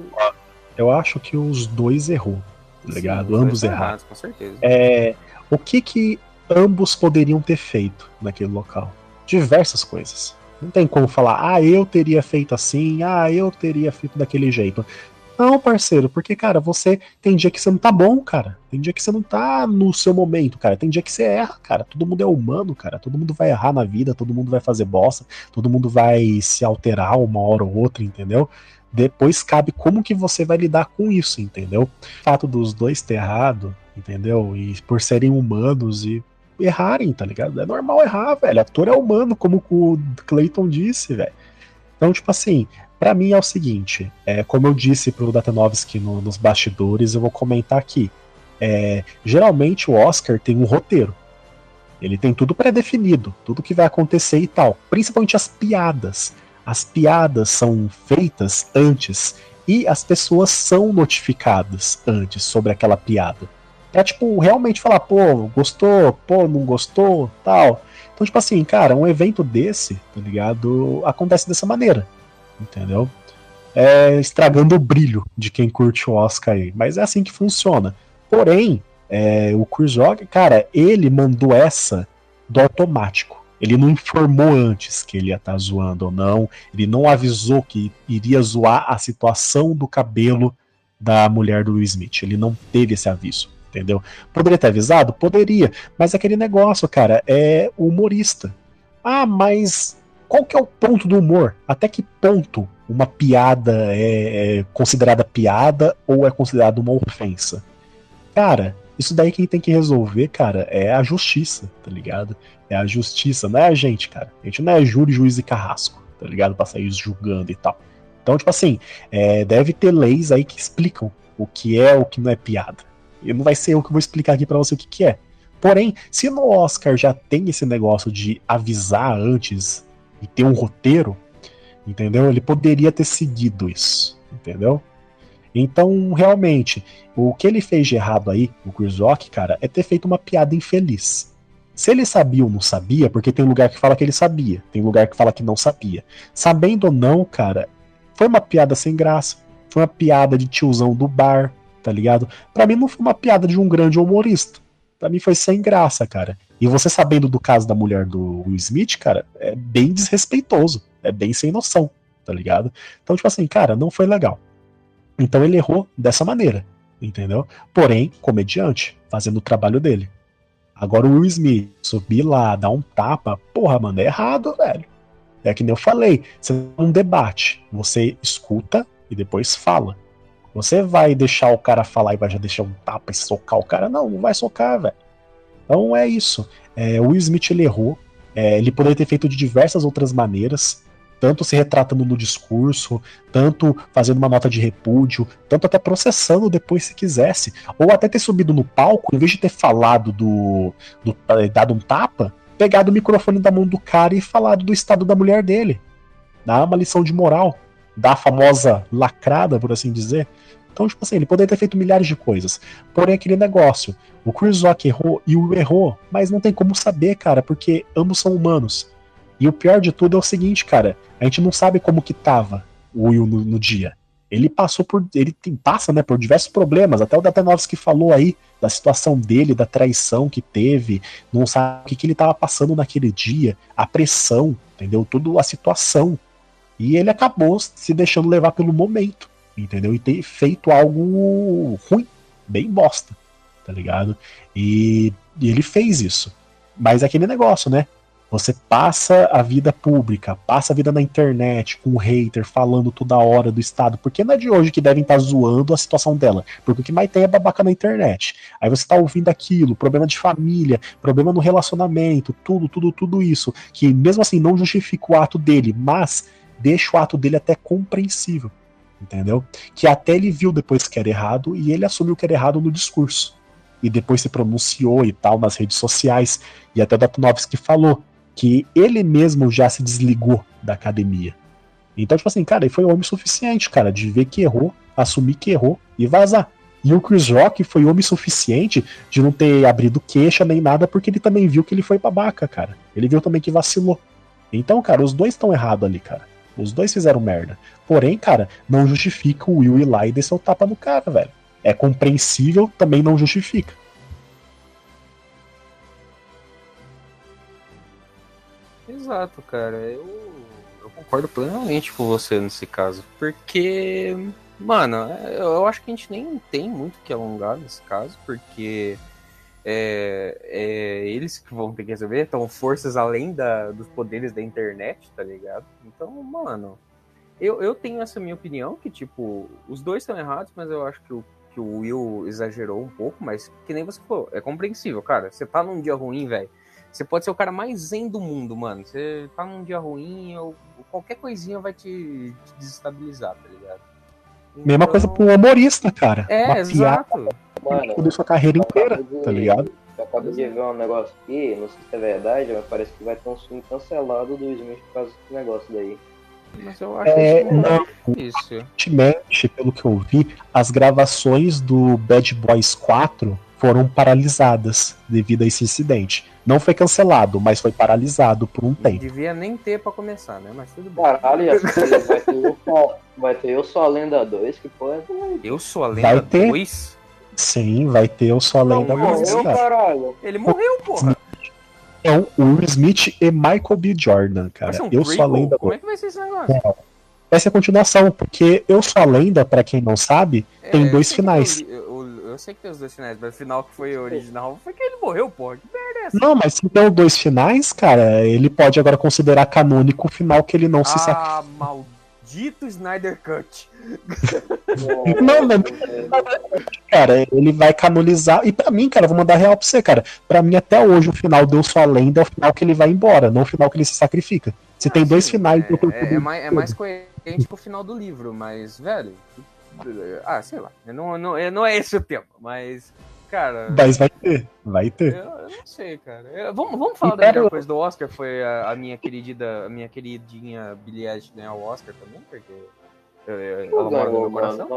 eu acho que os dois errou, tá ligado? Sim, ambos erraram. Com certeza. É, o que que ambos poderiam ter feito naquele local? Diversas coisas. Não tem como falar, ah, eu teria feito assim, ah, eu teria feito daquele jeito. Não, parceiro, porque, cara, você tem dia que você não tá bom, cara. Tem dia que você não tá no seu momento, cara. Tem dia que você erra, cara. Todo mundo é humano, cara. Todo mundo vai errar na vida, todo mundo vai fazer bosta, todo mundo vai se alterar uma hora ou outra, entendeu? Depois cabe como que você vai lidar com isso, entendeu? O fato dos dois ter errado, entendeu? E por serem humanos e errarem, tá ligado? É normal errar, velho. Ator é humano, como o Clayton disse, velho. Então, tipo assim, para mim é o seguinte, é, como eu disse pro Datanovski no, nos bastidores, eu vou comentar aqui. É, geralmente o Oscar tem um roteiro. Ele tem tudo pré-definido, tudo que vai acontecer e tal. Principalmente as piadas as piadas são feitas antes e as pessoas são notificadas antes sobre aquela piada. Pra, tipo, realmente falar, pô, gostou, pô, não gostou, tal. Então, tipo assim, cara, um evento desse, tá ligado? Acontece dessa maneira, entendeu? É, estragando o brilho de quem curte o Oscar aí. Mas é assim que funciona. Porém, é, o Rock, cara, ele mandou essa do automático. Ele não informou antes que ele ia estar tá zoando ou não. Ele não avisou que iria zoar a situação do cabelo da mulher do Will Smith. Ele não teve esse aviso, entendeu? Poderia ter avisado? Poderia. Mas aquele negócio, cara, é humorista. Ah, mas qual que é o ponto do humor? Até que ponto uma piada é, é considerada piada ou é considerada uma ofensa? Cara, isso daí quem tem que resolver, cara, é a justiça, tá ligado? É a justiça, não é a gente, cara. A gente não é júri, juiz e carrasco, tá ligado? Pra sair julgando e tal. Então, tipo assim, é, deve ter leis aí que explicam o que é o que não é piada. E não vai ser eu que vou explicar aqui para você o que, que é. Porém, se no Oscar já tem esse negócio de avisar antes e ter um roteiro, entendeu? Ele poderia ter seguido isso, entendeu? Então, realmente, o que ele fez de errado aí, o Chris Rock, cara, é ter feito uma piada infeliz. Se ele sabia ou não sabia, porque tem lugar que fala que ele sabia, tem lugar que fala que não sabia. Sabendo ou não, cara, foi uma piada sem graça. Foi uma piada de tiozão do bar, tá ligado? Para mim não foi uma piada de um grande humorista. Para mim foi sem graça, cara. E você sabendo do caso da mulher do Will Smith, cara, é bem desrespeitoso. É bem sem noção, tá ligado? Então, tipo assim, cara, não foi legal. Então ele errou dessa maneira, entendeu? Porém, comediante, fazendo o trabalho dele. Agora o Will Smith subir lá, dar um tapa, porra, mano, é errado, velho. É que nem eu falei, você tem um debate, você escuta e depois fala. Você vai deixar o cara falar e vai já deixar um tapa e socar o cara? Não, não vai socar, velho. Então é isso. É, o Will Smith ele errou. É, ele poderia ter feito de diversas outras maneiras tanto se retratando no discurso, tanto fazendo uma nota de repúdio, tanto até processando depois se quisesse, ou até ter subido no palco, em vez de ter falado do, do eh, dado um tapa, pegado o microfone da mão do cara e falado do estado da mulher dele. Dar uma lição de moral, da famosa lacrada, por assim dizer. Então, tipo assim, ele poderia ter feito milhares de coisas. Porém, aquele negócio, o Rock errou e o errou, mas não tem como saber, cara, porque ambos são humanos. E o pior de tudo é o seguinte, cara, a gente não sabe como que tava o Will no, no dia. Ele passou por. Ele tem, passa, né, por diversos problemas. Até o Datanovski falou aí da situação dele, da traição que teve, não sabe o que, que ele tava passando naquele dia, a pressão, entendeu? Tudo a situação. E ele acabou se deixando levar pelo momento, entendeu? E ter feito algo ruim, bem bosta, tá ligado? E, e ele fez isso. Mas é aquele negócio, né? Você passa a vida pública, passa a vida na internet com o hater falando toda hora do Estado, porque não é de hoje que devem estar tá zoando a situação dela, porque o que mais tem é babaca na internet. Aí você está ouvindo aquilo, problema de família, problema no relacionamento, tudo, tudo, tudo isso, que mesmo assim não justifica o ato dele, mas deixa o ato dele até compreensível, entendeu? Que até ele viu depois que era errado e ele assumiu que era errado no discurso. E depois se pronunciou e tal nas redes sociais. E até o Datunovski falou que ele mesmo já se desligou da academia. Então, tipo assim, cara, ele foi homem suficiente, cara, de ver que errou, assumir que errou e vazar. E o Chris Rock foi homem suficiente de não ter abrido queixa nem nada, porque ele também viu que ele foi babaca, cara. Ele viu também que vacilou. Então, cara, os dois estão errados ali, cara. Os dois fizeram merda. Porém, cara, não justifica o Will ir lá e descer o tapa no cara, velho. É compreensível, também não justifica. Exato, cara. Eu, eu concordo plenamente com você nesse caso. Porque, mano, eu acho que a gente nem tem muito que alongar nesse caso, porque é, é eles que vão ter que resolver, então forças além da, dos poderes da internet, tá ligado? Então, mano, eu, eu tenho essa minha opinião, que, tipo, os dois estão errados, mas eu acho que o, que o Will exagerou um pouco, mas que nem você falou, é compreensível, cara. Você tá num dia ruim, velho você pode ser o cara mais zen do mundo, mano. Você tá num dia ruim, ou qualquer coisinha vai te, te desestabilizar, tá ligado? Mesma coisa pro humorista, cara. É, Uma exato. Mano, toda sua carreira inteira, de, tá ligado? Eu acabo de ver um negócio aqui, não sei se é verdade, mas parece que vai ter um filme cancelado do Smith por causa desse negócio daí. Mas eu acho é, que não, isso. Ultimamente, pelo que eu vi, as gravações do Bad Boys 4 foram paralisadas devido a esse incidente. Não foi cancelado, mas foi paralisado por um tempo. Devia nem ter pra começar, né? Mas tudo bem. Caralho, vai ter eu só, vai ter eu só a Lenda 2, que porra Eu sou a Lenda 2? Sim, vai ter eu só a Lenda 2. Morreu, caralho. Ele morreu, porra. É o Will Smith e Michael B. Jordan, cara. Um eu sou a Lenda Como é que vai ser esse negócio? É. Vai ser a continuação, porque Eu Sou a Lenda, pra quem não sabe, é, tem dois finais. Eu, sei que tem os dois finais, mas o final que foi original foi que ele morreu, porra. Que merda é essa? Não, mas se tem os dois finais, cara, ele pode agora considerar canônico o final que ele não ah, se sacrifica. Ah, maldito Snyder Cut. não, não, cara, ele vai canonizar. E pra mim, cara, vou mandar real pra você, cara. Pra mim, até hoje, o final Deus sua lenda é o final que ele vai embora, não o final que ele se sacrifica. Se ah, tem sim, dois finais, é, é, é, mais, é mais coerente pro final do livro, mas, velho. Ah, sei lá. Não, não, não é esse o tema, mas. Cara. Mas vai ter, vai ter. Eu, eu não sei, cara. Eu, vamos, vamos falar da melhor coisa do Oscar, foi a, a, minha querida, a minha queridinha Billie Eilish ganhar o Oscar também, porque ela mora no meu coração.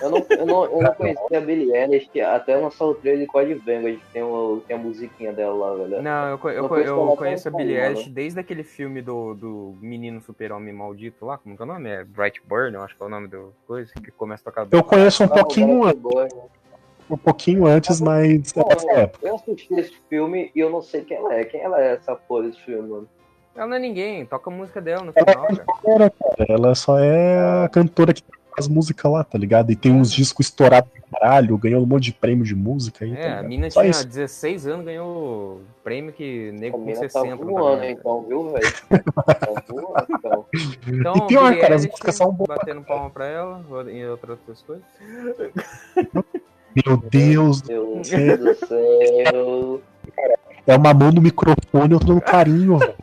Eu não, eu não, eu não conhecia a Billie Eilish, até lançar o trailer de Code Vanguard, tem, o, tem a musiquinha dela lá, velho. Não, eu, eu, eu, eu conheço a Billie Eilish desde aquele filme do, do menino super-homem maldito lá, como que é o nome? É Bright Burn, eu acho que é o nome do coisa, que começa a tocar. Eu conheço um pouquinho antes. Um pouquinho antes, mas. Pô, eu assisti esse filme e eu não sei quem ela é. Quem ela é essa porra desse filme, mano? Ela não é ninguém, toca a música dela no final, ela, cara. cara. Ela só é a cantora que faz música lá, tá ligado? E tem uns discos estourados pra caralho, ganhou um monte de prêmio de música aí. É, tá a mina só tinha isso. 16 anos, ganhou prêmio que nego com 60. Tá voando, então, viu, velho? tá voando, então. Então, e pior, cara, as músicas são boas. Batendo palma pra ela e outras coisas. Meu Deus, Meu Deus do céu. É uma mão no microfone e outra no carinho, velho.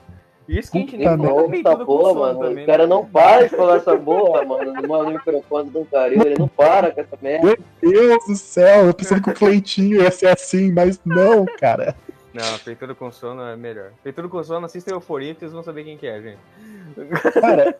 Isso que a gente nem essa porra, mano. Também, o cara né? não para de falar essa porra, mano. No microfone do carinho, ele não para com essa merda. Meu Deus do céu, eu pensei que o Cleitinho ia ser assim, mas não, cara. Não, Feituro com sono é melhor. Feituro com sono, assista Euforia que vocês vão saber quem que é, gente. Cara,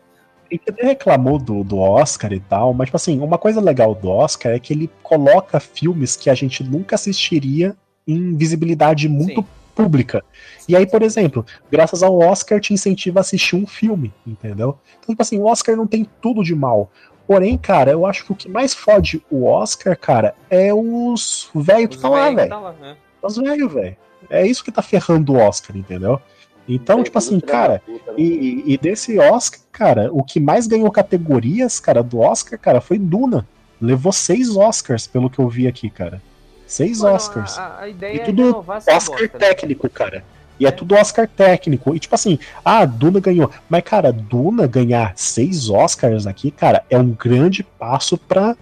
gente reclamou do, do Oscar e tal, mas, tipo assim, uma coisa legal do Oscar é que ele coloca filmes que a gente nunca assistiria em visibilidade muito Sim pública. E aí, por exemplo, graças ao Oscar te incentiva a assistir um filme, entendeu? Então, tipo assim, o Oscar não tem tudo de mal. Porém, cara, eu acho que o que mais fode o Oscar, cara, é os velhos que estão lá, velho. Tá né? Os velhos, velho. É isso que tá ferrando o Oscar, entendeu? Então, tipo assim, cara, né? e, e, desse Oscar, cara, o que mais ganhou categorias, cara, do Oscar, cara, foi Duna. Levou seis Oscars, pelo que eu vi aqui, cara. Seis Mano, Oscars. A, a ideia e é tudo Oscar bosta, né? técnico, né? cara. E é. é tudo Oscar técnico. E tipo assim, ah, Duna ganhou. Mas, cara, Duna ganhar seis Oscars aqui, cara, é um grande passo para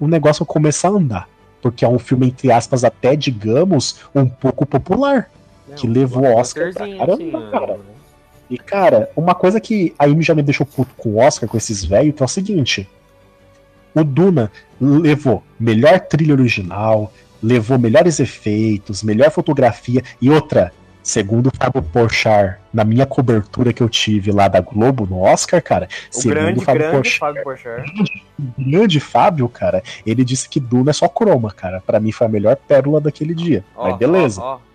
o negócio começar a andar. Porque é um filme, entre aspas, até, digamos, um pouco popular. Que levou Oscar pra caramba, assim, cara. E, cara, uma coisa que aí já me deixou puto com o Oscar, com esses velhos, que é o seguinte. O Duna levou melhor trilha original, levou melhores efeitos, melhor fotografia e outra. Segundo o Fábio Porchat, na minha cobertura que eu tive lá da Globo no Oscar, cara, o segundo grande, Fábio, grande Porchat, Fábio Porchat. Grande, grande Fábio, cara, ele disse que Duna é só croma, cara. Para mim foi a melhor pérola daquele dia. Oh, Mas beleza. Oh, oh.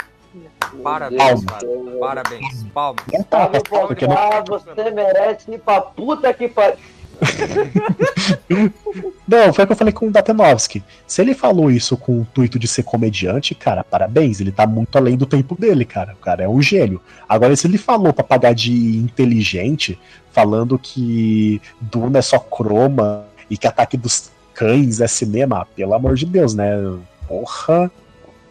Parabéns, Fábio. Parabéns. Palmas. Fábio Porchat, você merece ir pra puta que pariu. Não, foi o que eu falei com o Datenovski. Se ele falou isso com o intuito de ser comediante, cara, parabéns, ele tá muito além do tempo dele, cara. O cara é um gênio. Agora, se ele falou pra pagar de inteligente, falando que Duna é só croma e que Ataque dos Cães é cinema, pelo amor de Deus, né? Porra.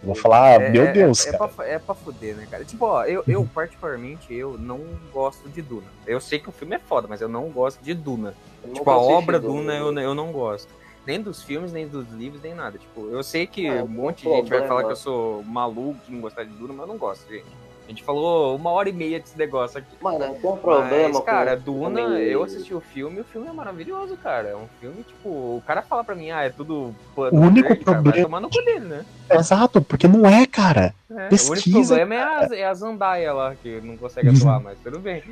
Vou falar, é, meu Deus, é, é, cara. Pra, é pra fuder, né, cara? Tipo, ó, eu, eu particularmente, eu não gosto de Duna. Eu sei que o filme é foda, mas eu não gosto de Duna. Tipo, a obra Duna, Duna eu, eu não gosto. Nem dos filmes, nem dos livros, nem nada. Tipo, eu sei que é, um monte de gente vai falar que eu sou maluco de não gostar de Duna, mas eu não gosto, gente. A gente falou uma hora e meia desse negócio aqui. Mano, tem um problema. Mas, cara, Duna, eu assisti o filme e o filme é maravilhoso, cara. É um filme, tipo, o cara fala pra mim, ah, é tudo O único verde, problema. Cara, vai tomar no cu dele, né? Exato, porque não é, cara. É, Pesquisa, o único problema é a, é a Zandaia lá, que não consegue atuar, mas tudo bem.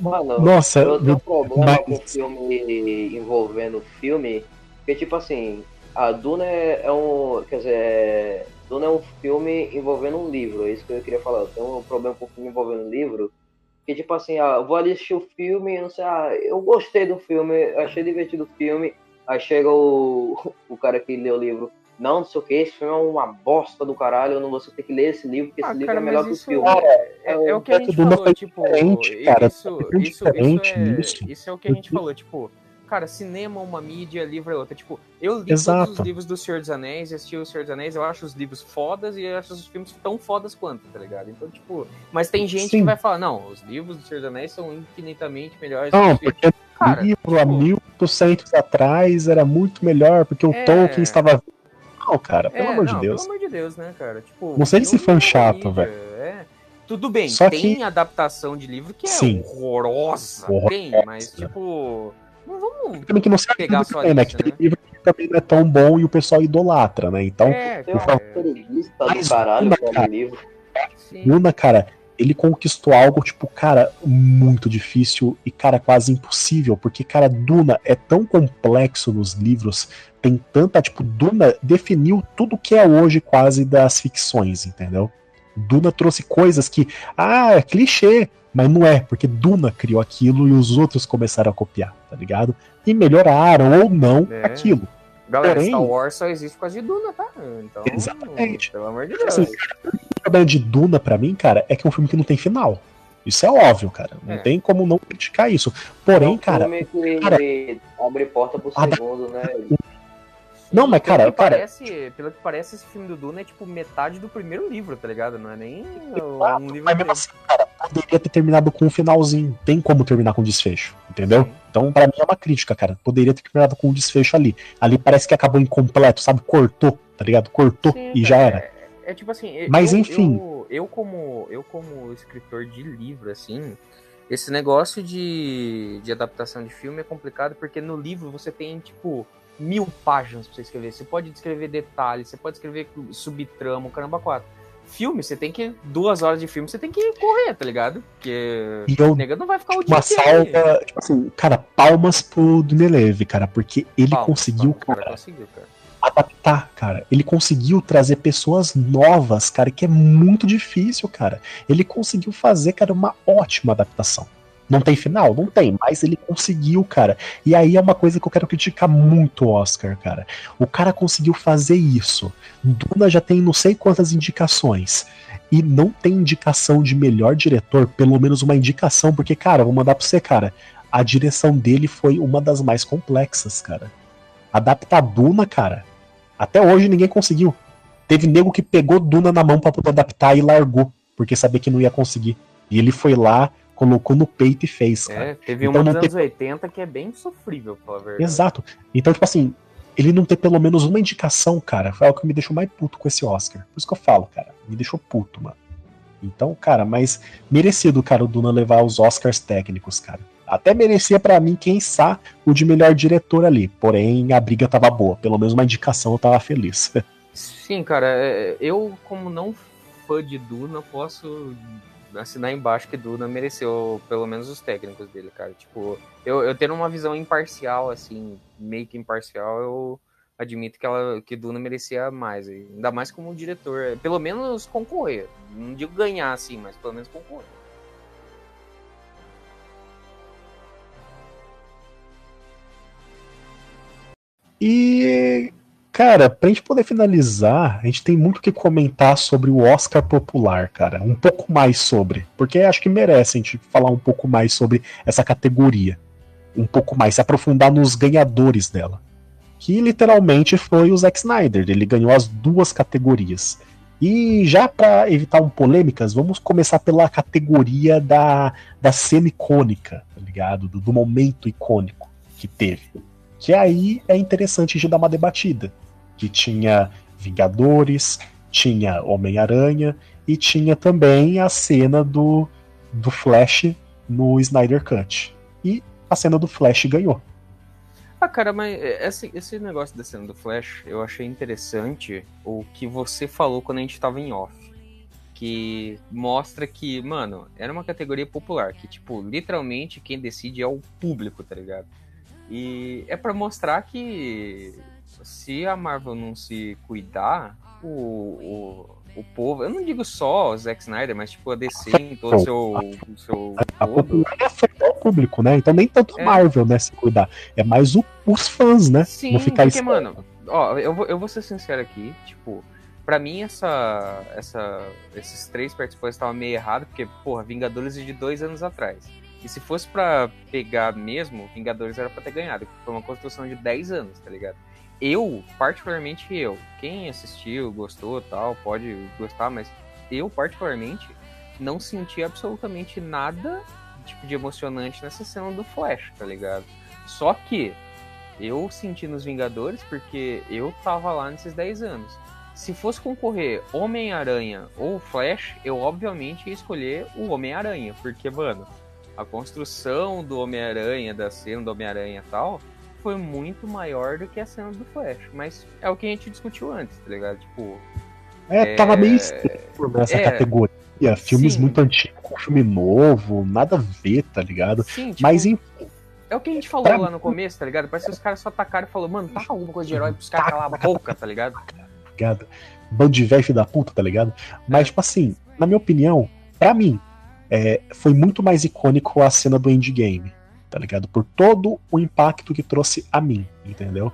Mano, Nossa, eu tenho um problema mas... com o filme envolvendo o filme, porque, tipo assim, a Duna é, é um. Quer dizer, é Duna é um filme envolvendo um livro, é isso que eu queria falar. Eu tenho um problema com o filme envolvendo um livro, que tipo assim, ah, vou assistir o filme, não sei, ah, eu gostei do filme, achei divertido o filme, aí chega o, o cara que lê o livro, não, não sei o que, esse filme é uma bosta do caralho, eu não vou ter que ler esse livro, porque ah, esse cara, livro é melhor que o filme. É, é, é, o que a gente falou, tipo, cara, isso, isso, isso, é, isso é o que a gente falou, tipo, cara, cinema é uma mídia, livro é outra. Tipo, eu li Exato. todos os livros do Senhor dos Anéis, assisti o Senhor dos Anéis, eu acho os livros fodas e eu acho os filmes tão fodas quanto, tá ligado? Então, tipo, mas tem gente Sim. que vai falar, não, os livros do Senhor dos Anéis são infinitamente melhores. Não, porque cara, livro tipo, há mil anos atrás era muito melhor, porque o é... Tolkien estava. Não, cara, pelo é, amor não, de Deus. Pelo amor de Deus, né, cara? Tipo, não sei se foi um chato, velho. É. Tudo bem, Só tem que- adaptação de livro que é Sim. horrorosa. Horrorosa. Tem, mas tipo. Vamos. Também que não se Pegar só também, né? Que tem né? livro que também não é tão bom e o pessoal idolatra, né? Então, É, Tem uma cara, preguiça Mas caralho cara. livro. cara, ele conquistou algo, tipo, cara, muito difícil e, cara, quase impossível. Porque, cara, Duna é tão complexo nos livros, tem tanta, tipo, Duna definiu tudo que é hoje quase das ficções, entendeu? Duna trouxe coisas que, ah, é clichê, mas não é, porque Duna criou aquilo e os outros começaram a copiar, tá ligado? E melhoraram ou não É. aquilo. Galera, Porém- Star Wars só existe por causa de Duna, tá? Então, Exatamente. Pelo amor de Deus. Assim, O problema de Duna, pra mim, cara, é que é um filme que não tem final. Isso é óbvio, cara. Não É. tem como não criticar isso. É Porém, um cara, filme que cara- abre porta pro segundo, né? Não, mas, Pelo cara, que cara- Parece, pelo que parece, esse filme do Duna é tipo metade do primeiro livro, tá ligado? Não é nem Exato, um livro mas mesmo assim, cara, poderia ter terminado com um finalzinho. Tem como terminar com desfecho, entendeu? Sim. Então, pra mim é uma crítica, cara. Poderia ter terminado com um desfecho ali. Ali parece que acabou incompleto, sabe? Cortou, tá ligado? Cortou Sim, e cara, já era. É, é tipo assim. Mas, eu- enfim. Eu, eu como, eu como escritor de livro, assim, esse negócio de, de adaptação de filme é complicado porque no livro você tem, tipo, mil páginas pra você escrever. Você pode descrever detalhes, você pode escrever subtrama, caramba, quatro. Filme, você tem que. Duas horas de filme, você tem que correr, tá ligado? Porque. O nega não vai ficar o dia uma salva, tipo assim, cara, palmas pro Duneleve, cara, porque ele Palmas, conseguiu, palmas, cara, conseguiu, cara. adaptar, cara. Ele conseguiu trazer pessoas novas, cara, que é muito difícil, cara. Ele conseguiu fazer, cara, uma ótima adaptação. Não tem final? Não tem, mas ele conseguiu, cara. E aí é uma coisa que eu quero criticar muito o Oscar, cara. O cara conseguiu fazer isso. Duna já tem não sei quantas indicações. E não tem indicação de melhor diretor, pelo menos uma indicação, porque, cara, vou mandar pra você, cara. A direção dele foi uma das mais complexas, cara. Adaptar Duna, cara, até hoje ninguém conseguiu. Teve nego que pegou Duna na mão pra poder adaptar e largou, porque sabia que não ia conseguir. E ele foi lá, colocou no peito e fez, cara. É, teve Então uma dos anos 80 que é bem sofrível, pra falar a verdade. Exato. Então, tipo assim, ele não ter pelo menos uma indicação, cara, foi algo que me deixou mais puto com esse Oscar. Por isso que eu falo, cara, me deixou puto, mano. Então, cara, mas merecido, cara, o Duna levar os Oscars técnicos, cara. Até merecia pra mim, quem sabe, o de melhor diretor ali. Porém, a briga tava boa. Pelo menos uma indicação eu tava feliz. Sim, cara, é, eu, como não fã de Duna, posso assinar embaixo que Duna mereceu pelo menos os técnicos dele, cara. Tipo, eu, eu tendo uma visão imparcial, assim, meio que imparcial, eu admito que, ela, que Duna merecia mais. Ainda mais como diretor. é, Pelo menos concorrer. Não digo ganhar, assim, mas pelo menos concorrer. E, cara, pra gente poder finalizar, a gente tem muito que comentar sobre o Oscar popular, cara. Um pouco mais sobre. Porque acho que merece a gente falar um pouco mais sobre essa categoria. Um pouco mais, se aprofundar nos ganhadores dela. Que literalmente foi o Zack Snyder. Ele ganhou as duas categorias. E já pra evitar um polêmicas, vamos começar pela categoria da, da cena icônica, tá ligado? Do, do momento icônico que teve. Que aí é interessante de dar uma debatida. Que tinha Vingadores, tinha Homem-Aranha e tinha também a cena do, do Flash no Snyder Cut. E a cena do Flash ganhou. Ah, cara, mas esse, esse negócio da cena do Flash, eu achei interessante o que você falou quando a gente tava em off. Que mostra que, mano, era uma categoria popular, que, tipo, literalmente quem decide é o público, tá ligado? E é pra mostrar que se a Marvel não se cuidar, o, o, o povo, eu não digo só o Zack Snyder, mas tipo a DC em todo o seu, seu A todo, popular é o público, né? Então nem tanto a É. Marvel, né, se cuidar. É mais o- os fãs, né? Sim, Não ficar porque, mano, ó, eu vou, eu vou ser sincero aqui, tipo, pra mim essa, essa, esses três participantes estavam meio errados, porque, porra, Vingadores é de dois anos atrás. E se fosse pra pegar mesmo, Vingadores era pra ter ganhado, porque foi uma construção de 10 anos, tá ligado? Eu, particularmente eu, quem assistiu, gostou tal, pode gostar, mas eu, particularmente, não senti absolutamente nada tipo de emocionante nessa cena do Flash, tá ligado? Só que eu senti nos Vingadores porque eu tava lá nesses 10 anos. se fosse concorrer Homem-Aranha ou Flash, eu obviamente ia escolher o Homem-Aranha, porque, mano, a construção do Homem-Aranha, da cena do Homem-Aranha e tal, foi muito maior do que a cena do Flash. Mas é o que a gente discutiu antes, tá ligado? Tipo. É, é... tava meio estranho nessa é... categoria. Filmes Sim. muito antigos com filme novo, nada a ver, tá ligado? Sim, tipo... Mas enfim. É o que a gente falou pra... lá no começo, tá ligado? Parece que os caras só atacaram e falaram, mano, tá alguma coisa de herói pros caras calar a boca, tá ligado? ligado? Bando de velho da puta, tá ligado? Mas, tipo assim, na minha opinião, pra mim, é, foi muito mais icônico a cena do endgame, tá ligado? Por todo o impacto que trouxe a mim, entendeu?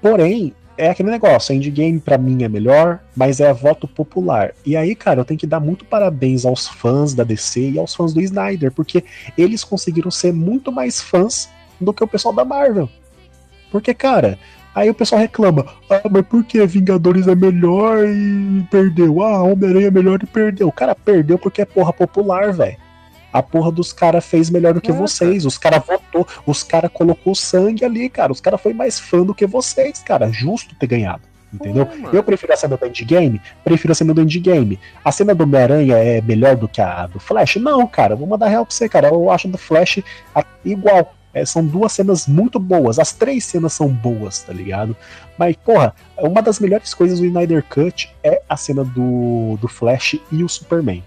Porém, é aquele negócio, endgame para mim é melhor, mas é voto popular. E aí, cara, eu tenho que dar muito parabéns aos fãs da DC e aos fãs do Snyder, porque eles conseguiram ser muito mais fãs do que o pessoal da Marvel. Porque, cara, Aí o pessoal reclama: Ah, mas por que Vingadores é melhor e perdeu? Ah, Homem-Aranha é melhor e perdeu. O cara perdeu porque é porra popular, velho. A porra dos caras fez melhor do que é, vocês. Os caras votou, os caras colocou sangue ali, cara. Os caras foi mais fã do que vocês, cara. Justo ter ganhado. Entendeu? Pô, eu prefiro a cena do Endgame, prefiro a cena do Endgame. A cena do Homem-Aranha é melhor do que a do Flash? Não, cara, vou mandar real pra você, cara. Eu acho do Flash igual. É, são duas cenas muito boas. As três cenas são boas, tá ligado? Mas, porra, uma das melhores coisas do Snyder Cut é a cena do, do Flash e o Superman.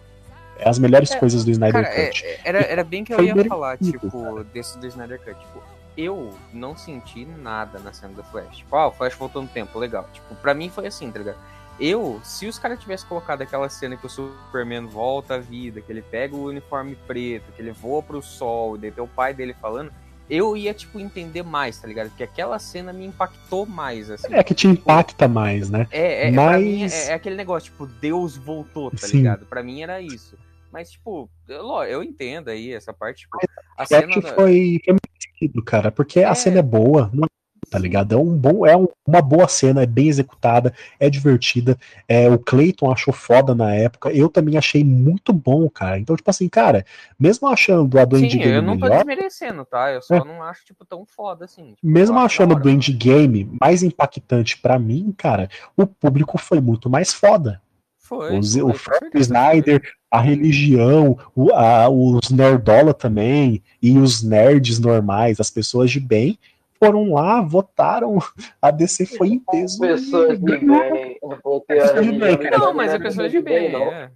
É as melhores é, coisas do Snyder cara, Cut. É, era, era bem que eu ia falar, tipo, desse do Snyder Cut. Tipo, eu não senti nada na cena do Flash. Tipo, ah, o Flash voltou no tempo, legal. Tipo, pra mim foi assim, tá ligado? Eu, se os caras tivessem colocado aquela cena que o Superman volta à vida, que ele pega o uniforme preto, que ele voa pro sol, e daí tem o pai dele falando, eu ia, tipo, entender mais, tá ligado? Porque aquela cena me impactou mais, assim. É, que te impacta mais, né? É, é, Mas... mim é, é, aquele negócio, tipo, Deus voltou, tá Sim. ligado? Pra mim era isso. Mas, tipo, eu, eu entendo aí essa parte, tipo, a é cena... que foi, foi merecido, cara, porque é... a cena é boa, não tá ligado? É um bom, é um, uma boa cena, é bem executada, é divertida. É, o Clayton achou foda na época, eu também achei muito bom, cara. Então, tipo assim, cara, mesmo achando a do Sim, Endgame eu não tô melhor, desmerecendo, tá? Eu só é. não acho, tipo, tão foda assim. Tipo, mesmo achando do Endgame mais impactante para mim, cara, o público foi muito mais foda. Foi, os, foi, o Frank Snyder, a religião, o, a, os nerdola também, e os nerds normais, as pessoas de bem, foram lá, votaram, a DC foi em peso. Pessoas de bem. Não, mas é pessoas de bem, é.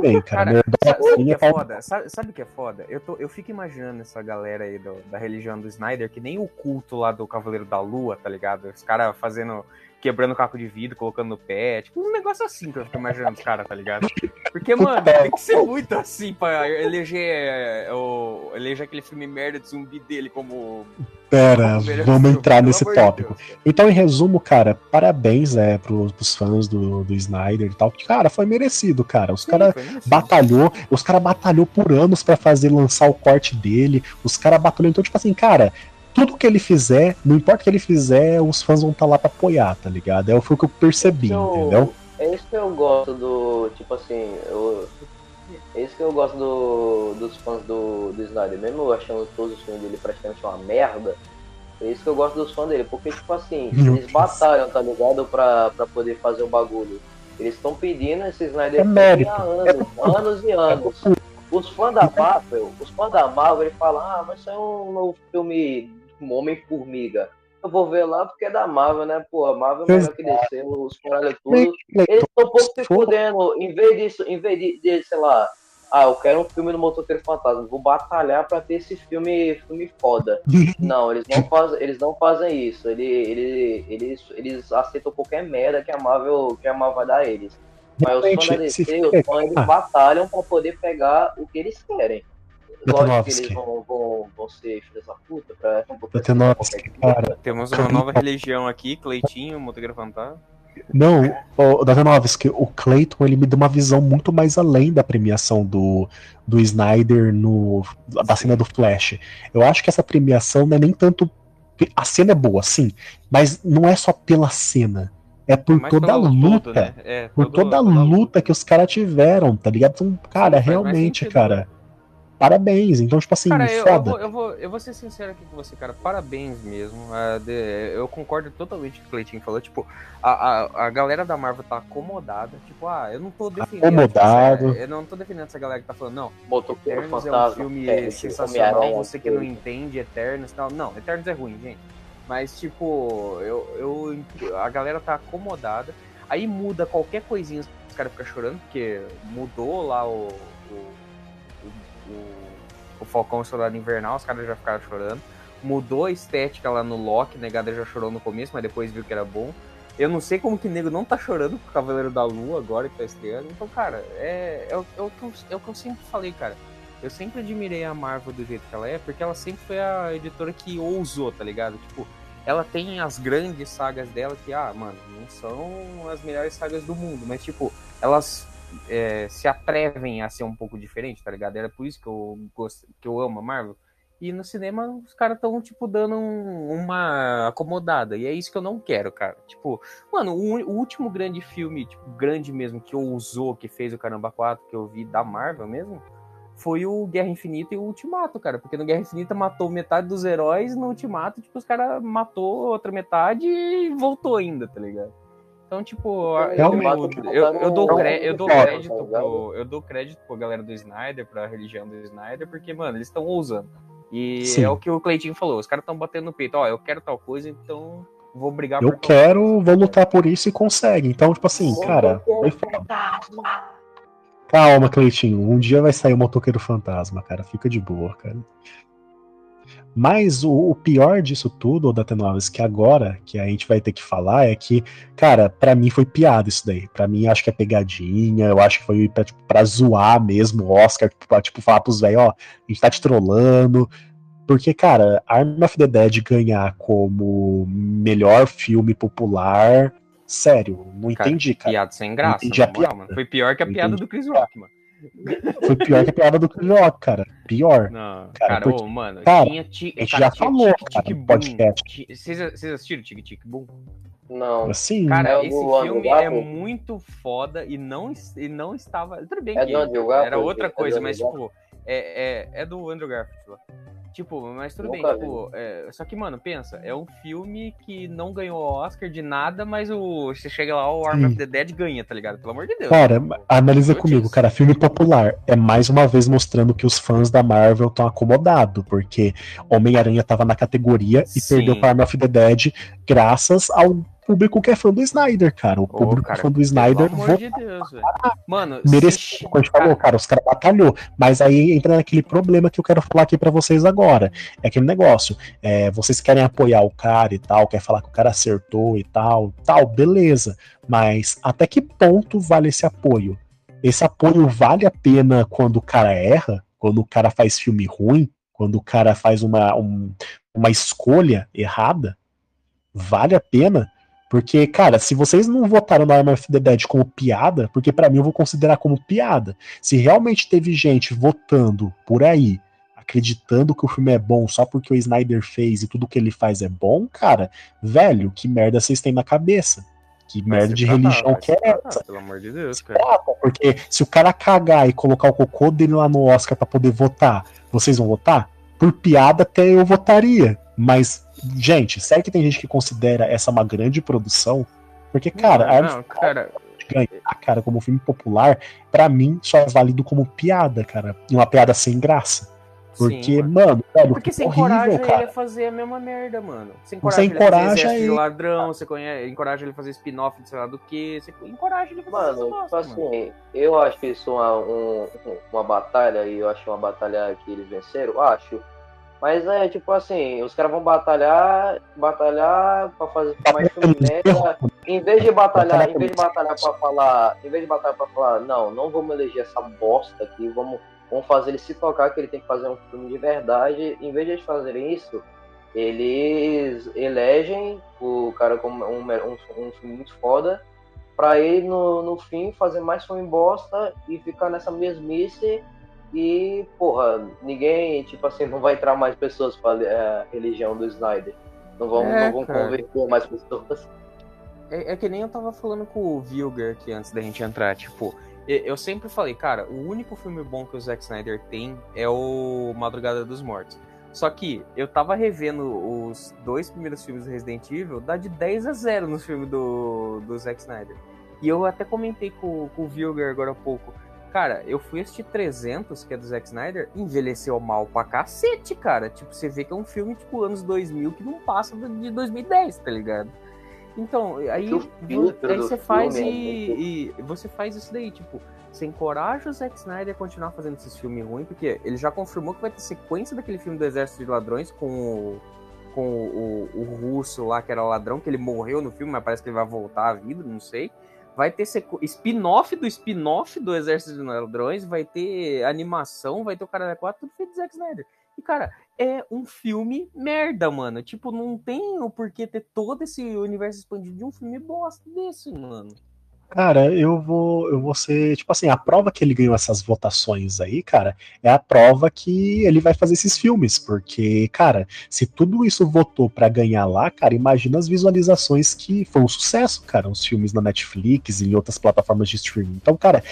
Bem, cara, cara sabe, o que é foda? Sabe, sabe que é foda? Eu, tô, eu fico imaginando essa galera aí do, da religião do Snyder, que nem o culto lá do Cavaleiro da Lua, tá ligado? Os caras fazendo quebrando caco de vidro, colocando no pé. Tipo, um negócio assim que eu fico imaginando os caras, tá ligado? Porque, mano, tem que ser muito assim pra eleger, o, eleger aquele filme merda de zumbi dele como. Pera, como vamos entrar nesse tópico. Deus, então, em resumo, cara, parabéns é, pros, pros fãs do, do Snyder e tal. Porque, cara, foi merecido, cara. Os caras batalhou, os caras batalhou por anos para fazer lançar o corte dele. Os caras batalhou. Então, tipo assim, cara, tudo que ele fizer, não importa o que ele fizer, os fãs vão estar tá lá pra apoiar, tá ligado? É, o que eu percebi, eu, entendeu? É isso que eu gosto do. Tipo assim, eu, é isso que eu gosto do, dos fãs do, do Snyder, mesmo eu achando todos os filmes dele praticamente uma merda. É isso que eu gosto dos fãs dele, porque, tipo assim, Meu eles Deus. batalham, tá ligado? Pra, pra poder fazer o bagulho. Eles estão pedindo esse Snyder é mérito. há anos, é anos e anos. Os fãs da Marvel, os fãs da Marvel, eles falam, ah, mas isso é um novo filme um Homem-Formiga. Eu vou ver lá porque é da Marvel, né? Pô, a Marvel é melhor que descer, os caralho tudo. Eles estão um pouco se fudendo. Em vez disso, em vez de, de, sei lá, ah, eu quero um filme do Motoqueiro Fantasma, vou batalhar pra ter esse filme, filme foda. não, eles não fazem, eles não fazem isso. Ele, ele, eles, eles aceitam qualquer merda que a Marvel, que a Marvel vai dar a eles. Mas os fãs da DC, os fãs, eles batalham pra poder pegar o que eles querem. Lógico que eles vão, vão, vão ser filhos da puta pra. Cara. Temos uma nova religião aqui, Cleitinho, Motoqueiro Fantasma. Não, o Datanovski, o Clayton ele me deu uma visão muito mais além da premiação do, do Snyder no, da cena do Flash. Eu acho que essa premiação não é nem tanto. A cena é boa, sim, mas não é só pela cena. É por toda a luta. né? é, por todo, toda a luta que os caras tiveram, tá ligado? Então, cara, realmente, cara. Parabéns. Então, tipo assim, Cara, eu, eu, foda. vou, eu, vou, eu vou ser sincero aqui com você, cara. Parabéns mesmo. É, de- eu concordo totalmente com o que o Cleitinho falou. Tipo, a, a, a galera da Marvel tá acomodada. Tipo, ah, eu não tô defendendo. Acomodado. essa- eu não tô defendendo essa galera que tá falando, não. Motoqueiro Eternos é um filme é, sensacional, Homem-Aranha, você que não entende Eternos e tal. Não, Eternos é ruim, gente. Mas, tipo, eu, eu, a galera tá acomodada. Aí muda qualquer coisinha, os caras ficam chorando, porque mudou lá o. o, o, o- Falcão e o Soldado Invernal, os caras já ficaram chorando. Mudou a estética lá no Loki, negada já chorou no começo, mas depois viu que era bom. Eu não sei como que o nego não tá chorando com o Cavaleiro da Lua agora que tá estreando. Então, cara, é, é, é, o eu, é o que eu sempre falei, cara. Eu sempre admirei a Marvel do jeito que ela é, porque ela sempre foi a editora que ousou, tá ligado? Tipo, ela tem as grandes sagas dela que, ah, mano, não são as melhores sagas do mundo, mas, tipo, elas é, se atrevem a ser um pouco diferente, tá ligado? Era por isso que eu, gosto, que eu amo a Marvel. E no cinema os caras tão, tipo, dando um- uma acomodada. E é isso que eu não quero, cara. Tipo, mano, o, o último grande filme, tipo, grande mesmo, que ousou, que fez o Caramba 4, que eu vi da Marvel mesmo, foi o Guerra Infinita e o Ultimato, cara. Porque no Guerra Infinita matou metade dos heróis, no Ultimato, tipo, os caras matou outra metade e voltou ainda, tá ligado? Então, tipo, eu, Realmente. eu, eu dou, Não, cré- eu dou crédito tá pro, eu dou crédito pro galera do Snyder, pra religião do Snyder, porque, mano, eles estão ousando. E Sim. é o que o Cleitinho falou, os caras estão batendo no peito, ó, eu quero tal coisa, então vou brigar Eu por tal quero, vou lutar por isso e consegue. Então, tipo assim, cara. foi foda. Calma, Cleitinho. Um dia vai sair o motoqueiro fantasma, cara. Fica de boa, cara. Mas o, o pior disso tudo, da Tenovis, que agora que a gente vai ter que falar é que, cara, pra mim foi piada isso daí. Pra mim, acho que é pegadinha. Eu acho que foi pra, tipo, pra zoar mesmo o Oscar, tipo, pra tipo, falar pros velhos, ó, a gente tá te trollando. Porque, cara, Arm of the Dead ganhar como melhor filme popular, sério, não Cara, entendi, cara. Piada sem graça, Entendi a piada. mano. Foi pior que a piada do Chris Rock, mano. Foi pior que a piada do Chris Rock, cara. Pior. Não, Cara, cara, porque- ô, mano, cara, tinha, ti- a gente cara, já tinha falou, Tic cara, Tic podcast. Vocês assistiram Tic Tic Boom? Não. Assim, Cara, É esse filme é muito foda e não, e não estava. Tudo bem É que era outra coisa, mas tipo, é, é, é do Andrew Garfield. lá. Tipo, mas tudo Nunca bem, tipo, é, só que, mano, pensa, é um filme que não ganhou Oscar de nada, mas o você chega lá, o Arm Sim. of the Dead ganha, tá ligado? Pelo amor de Deus. Cara, analisa comigo, cara. Filme popular é mais uma vez mostrando que os fãs da Marvel estão acomodados, porque Homem-Aranha tava na categoria e Sim. perdeu para Arm of the Dead graças ao público que é fã do Snyder, cara. O público cara, fã do Snyder Pelo amor de Deus, velho. Mano, merecia, se- a gente falou, cara, os caras batalhou. Mas aí entra naquele problema que eu quero falar aqui pra vocês agora. É aquele negócio. é, vocês querem apoiar o cara e tal, quer falar que o cara acertou e tal, tal, beleza. Mas até que ponto vale esse apoio? Esse apoio vale a pena quando o cara erra? Quando o cara faz filme ruim? Quando o cara faz uma, um- uma escolha errada? Vale a pena? Porque, cara, se vocês não votaram no Arm of the Dead como piada, porque pra mim eu vou considerar como piada. Se realmente teve gente votando por aí, acreditando que o filme é bom só porque o Snyder fez e tudo que ele faz é bom, cara, velho, que merda vocês têm na cabeça? Que vai merda de religião que é tratar, essa? Pelo amor de Deus, cara. Trata, Porque se o cara cagar e colocar o cocô dele lá no Oscar pra poder votar, vocês vão votar? Por piada até eu votaria. Mas, gente, será que tem gente que considera essa uma grande produção? Porque, cara, a não, não, cara, ganhar, cara, como filme popular, pra mim só é válido como piada, cara. E uma piada sem graça. Porque, sim, mano. mano, velho, Porque que sem horrível, coragem ele cara. ia fazer a mesma merda, mano. Sem Você coragem ele ia encoraja fazer exército de ele. ladrão, você conhe... encoraja ele a fazer spin-off de sei lá do que, você encoraja ele a fazer Mano, tipo bosta, mano. assim, eu acho isso uma, um- uma batalha e eu acho uma batalha que eles venceram, acho. Mas é tipo assim, os caras vão batalhar, batalhar pra fazer mais filme merda. Em vez de batalhar, em vez de batalhar pra falar, em vez de batalhar pra falar, não, não vamos eleger essa bosta aqui, vamos, vamos fazer ele se tocar que ele tem que fazer um filme de verdade. Em vez de eles fazerem isso, eles elegem o cara como um, um, um filme muito foda pra ele no, no fim fazer mais filme bosta e ficar nessa mesmice e, porra, ninguém, tipo assim, não vai entrar mais pessoas pra é, religião do Snyder. Não vão, É, não vão cara. converter mais pessoas. É, é que nem eu tava falando com o Vilgar aqui antes da gente entrar, tipo, eu sempre falei, cara, o único filme bom que o Zack Snyder tem é o Madrugada dos Mortos. Só que eu tava revendo os dois primeiros filmes do Resident Evil, dá de 10 a 0 no filme do, do Zack Snyder. E eu até comentei com, com o Vilger agora há pouco. Cara, eu fui assistir 300, que é do Zack Snyder, envelheceu mal pra cacete, cara. Tipo, você vê que é um filme, tipo, anos 2000 que não passa de 2010, tá ligado? Então, aí, aí você faz e, né? e, você faz isso daí, tipo, você encoraja o Zack Snyder a continuar fazendo esses filmes ruins, porque ele já confirmou que vai ter sequência daquele filme do Exército de Ladrões com o, com o, o, o russo lá, que era ladrão, que ele morreu no filme, mas parece que ele vai voltar à vida, não sei. Vai ter spin-off do spin-off do Exército de Ladrões, vai ter animação, vai ter o cara da 4, tudo feito do Zack Snyder. E, cara, é um filme merda, mano. Tipo, não tem o porquê ter todo esse universo expandido de um filme bosta desse, mano. Cara, eu vou, eu vou ser, tipo assim, a prova que ele ganhou essas votações aí, cara, é a prova que ele vai fazer esses filmes, porque, cara, se tudo isso votou para ganhar lá, cara, imagina as visualizações que foi um sucesso, cara, os filmes na Netflix e em outras plataformas de streaming. Então, cara,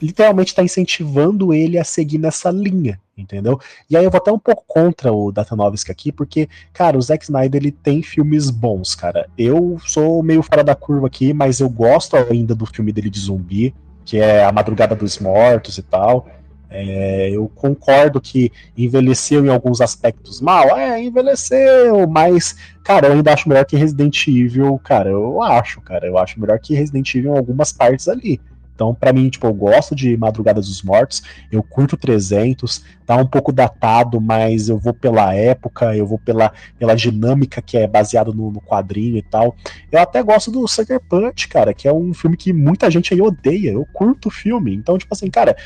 literalmente está incentivando ele a seguir nessa linha, entendeu? E aí eu vou até um pouco contra o Datanovski aqui, porque, cara, o Zack Snyder ele tem filmes bons, cara. Eu sou meio fora da curva aqui, mas eu gosto ainda do filme dele de zumbi, que é A Madrugada dos Mortos e tal. É, eu concordo que envelheceu em alguns aspectos mal, é, envelheceu, mas, cara, eu ainda acho melhor que Resident Evil, cara, eu acho, cara, eu acho melhor que Resident Evil em algumas partes ali. Então, para mim, tipo, eu gosto de Madrugada dos Mortos, eu curto 300, tá um pouco datado, mas eu vou pela época, eu vou pela, pela dinâmica que é baseado no, no quadrinho e tal. Eu até gosto do Sucker Punch, cara, que é um filme que muita gente aí odeia. Eu curto o filme. Então, tipo assim, cara,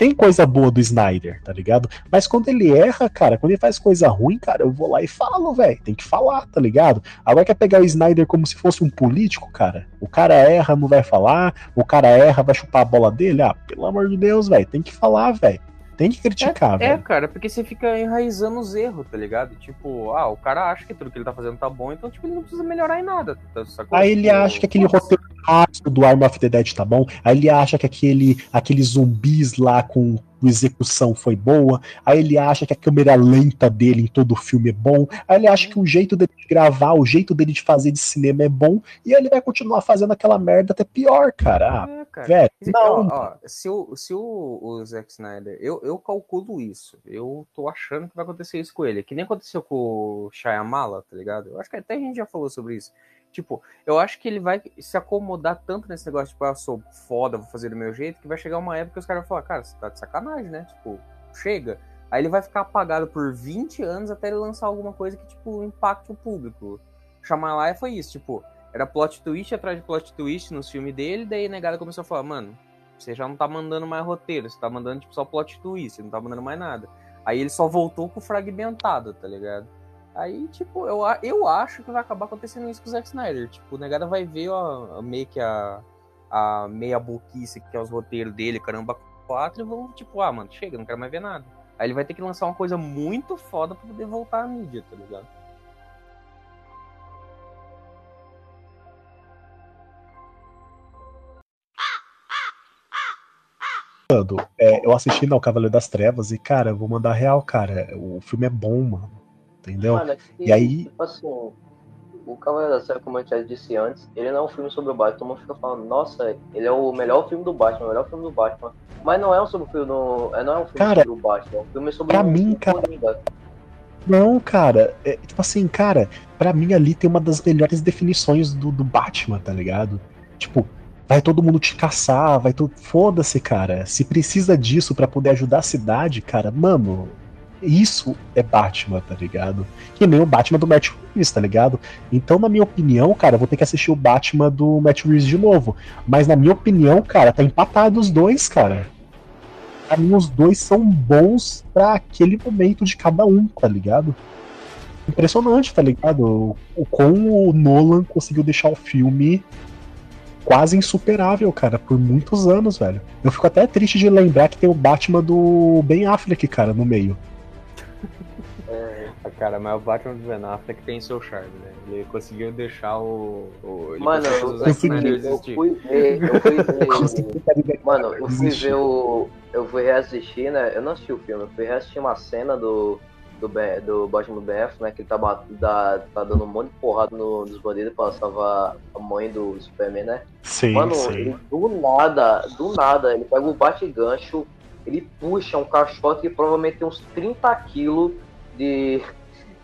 tem coisa boa do Snyder, tá ligado? Mas quando ele erra, cara, quando ele faz coisa ruim, cara, eu vou lá e falo, velho. Tem que falar, tá ligado? Agora quer pegar o Snyder como se fosse um político, cara? O cara erra, não vai falar. O cara erra, vai chupar a bola dele? Ah, pelo amor de Deus, velho. Tem que falar, velho. Tem que criticar, é, velho. É, cara, porque você fica enraizando os erros, tá ligado? Tipo, ah, o cara acha que tudo que ele tá fazendo tá bom, então, tipo, ele não precisa melhorar em nada. Tá, Aí ele tipo, acha que aquele roteiro do Arm of the Dead tá bom. Aí ele acha que aquele, aqueles zumbis lá com execução foi boa, aí ele acha que a câmera lenta dele em todo o filme é bom, aí ele acha que o jeito dele de gravar, o jeito dele de fazer de cinema é bom, e ele vai continuar fazendo aquela merda até pior, cara. Ah, é, cara. Velho, não. Ó, ó, se o, se o, o Zack Snyder, eu, eu calculo isso, eu tô achando que vai acontecer isso com ele, que nem aconteceu com o Shyamala, tá ligado? Eu acho que até a gente já falou sobre isso. Tipo, eu acho que ele vai se acomodar tanto nesse negócio, tipo, ah, eu sou foda, vou fazer do meu jeito, que vai chegar uma época que os caras vão falar, cara, você tá de sacanagem, né? Tipo, chega. Aí ele vai ficar apagado por 20 anos até ele lançar alguma coisa que, tipo, impacte o público. Chamar lá foi isso, tipo, era plot twist atrás de plot twist nos filmes dele, daí a negada começou a falar, mano, você já não tá mandando mais roteiro, você tá mandando, tipo, só plot twist, não tá mandando mais nada. Aí ele só voltou com fragmentado, tá ligado? Aí, tipo, eu, eu acho que vai acabar acontecendo isso com o Zack Snyder. Tipo, o negada vai ver ó, meio que a, a meia boquice que é os roteiros dele, caramba, quatro, e vão, tipo, ah, mano, chega, não quero mais ver nada. Aí ele vai ter que lançar uma coisa muito foda pra poder voltar à mídia, tá ligado? É, eu assisti no Cavaleiro das Trevas e, cara, eu vou mandar real, cara. O filme é bom, mano entendeu? Mano, que, e aí. Tipo assim, o Cavaleiro da Serra, como eu já disse antes, ele não é um filme sobre o Batman. Todo mundo fica falando, nossa, ele é o melhor filme do Batman, o melhor filme do Batman. Mas não é um sobre o filme, do, é, não é um filme cara, sobre o Batman, é um filme sobre pra o mim, cara, Coringa. Não, cara, é, tipo assim, cara, pra mim ali tem uma das melhores definições do, do Batman, tá ligado? Tipo, vai todo mundo te caçar, vai todo. Foda-se, cara. Se precisa disso para poder ajudar a cidade, cara, mano, isso é Batman, tá ligado? Que nem o Batman do Matt Reeves, tá ligado? Então, na minha opinião, cara, eu vou ter que assistir o Batman do Matt Reeves de novo. Mas na minha opinião, cara, tá empatado os dois, cara. Pra mim, os dois são bons para aquele momento de cada um, tá ligado? Impressionante, tá ligado? O como o Nolan conseguiu deixar o filme quase insuperável, cara, por muitos anos, velho. Eu fico até triste de lembrar que tem o Batman do Ben Affleck, cara, no meio Cara, mas o Batman do Ben Affleck tem seu charme, né? Ele conseguiu deixar o. o ele Mano, eu, eu fui ver, eu fui ver. Mano, eu fui ver o. Eu fui reassistir, né? Eu não assisti o filme, eu fui reassistir uma cena do. Do, Ben- do Batman do BF, né? Que ele tá, bat- da- tá dando um monte de porrada no- nos bandidos pra salvar a mãe do Superman, né? Sim, Mano, sim. ele do nada, do nada, ele pega o bate-gancho, ele puxa um caixote que provavelmente tem uns 30 quilos de.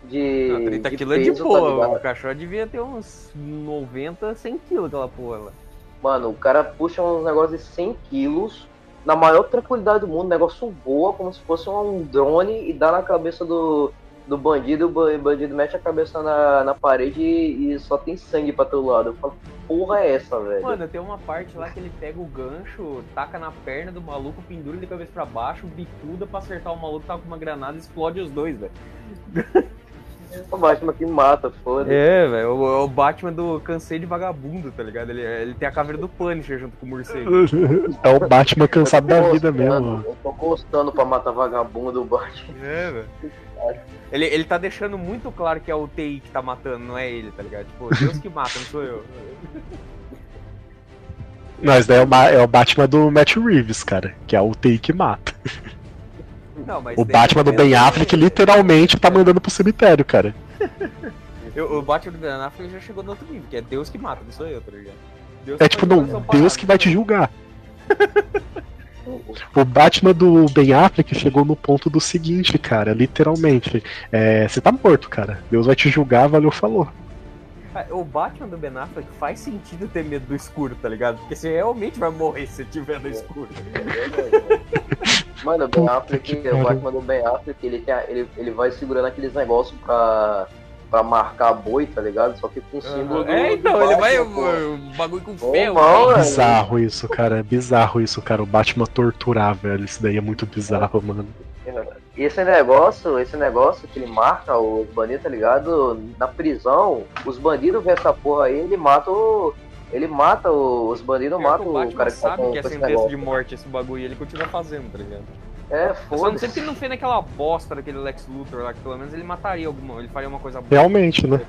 De. Não, 30 de quilos é de tá boa. ligado? o cachorro devia ter uns 90, 100 quilos aquela porra lá. Mano, o cara puxa uns negócios de 100 quilos na maior tranquilidade do mundo, o negócio voa como se fosse um drone e dá na cabeça do, do bandido, o ba- o bandido mete a cabeça na, na parede e, e só tem sangue pra todo lado. Eu falo, porra é essa, velho? Mano, tem uma parte lá que ele pega o gancho, taca na perna do maluco, pendura de cabeça pra baixo, bicuda pra acertar o maluco, tá com uma granada e explode os dois, velho. O Batman que mata, foda-se. É, velho, o, o Batman do Cansei de Vagabundo, tá ligado? Ele, ele tem a caveira do Punisher junto com o morcego. É o Batman cansado da Eu tô vida mesmo. Eu tô gostando pra matar vagabundo do Batman. É, velho. Ele, ele tá deixando muito claro que é o TI que tá matando, não é ele, tá ligado? Tipo, Deus que mata, não sou eu. Mas daí é o, é o Batman do Matt Reeves, cara, que é o TI que mata. Não, mas O Batman do Ben Affleck literalmente tá mandando pro cemitério, cara. Eu- o Batman do Ben Affleck já chegou no outro nível, que é Deus que mata, não sou eu, tá ligado? Deus É tipo, não, Deus parado. que vai te julgar. O Batman do Ben Affleck chegou no ponto do seguinte, cara, literalmente. É, você tá morto, cara. Deus vai te julgar, valeu, falou. Ah, O Batman do Ben Affleck faz sentido ter medo do escuro, tá ligado? Porque você realmente vai morrer se tiver no escuro. Mano, o Ben Affleck, o. Batman do Ben Affleck, ele, tem, a- ele, ele vai segurando aqueles negócios pra, pra marcar boi, tá ligado? Só que com o símbolo do É, do então, ele vai o bagulho com ferro. mal, né? velho. Bizarro isso, cara. É bizarro isso, cara. O Batman torturar, velho. Isso daí é muito bizarro, mano. E esse negócio, esse negócio que ele marca os bandidos, tá ligado? Na prisão, os bandidos vê essa porra aí, ele mata o. Ele mata o- os bandidos, mata que o, o cara que tá sabe que é sentença de morte esse bagulho e ele continua fazendo, tá ligado? É, Eu só não sei porque ele não fez naquela bosta daquele Lex Luthor lá, que pelo menos ele mataria alguma, ele faria uma coisa boa. Realmente, né?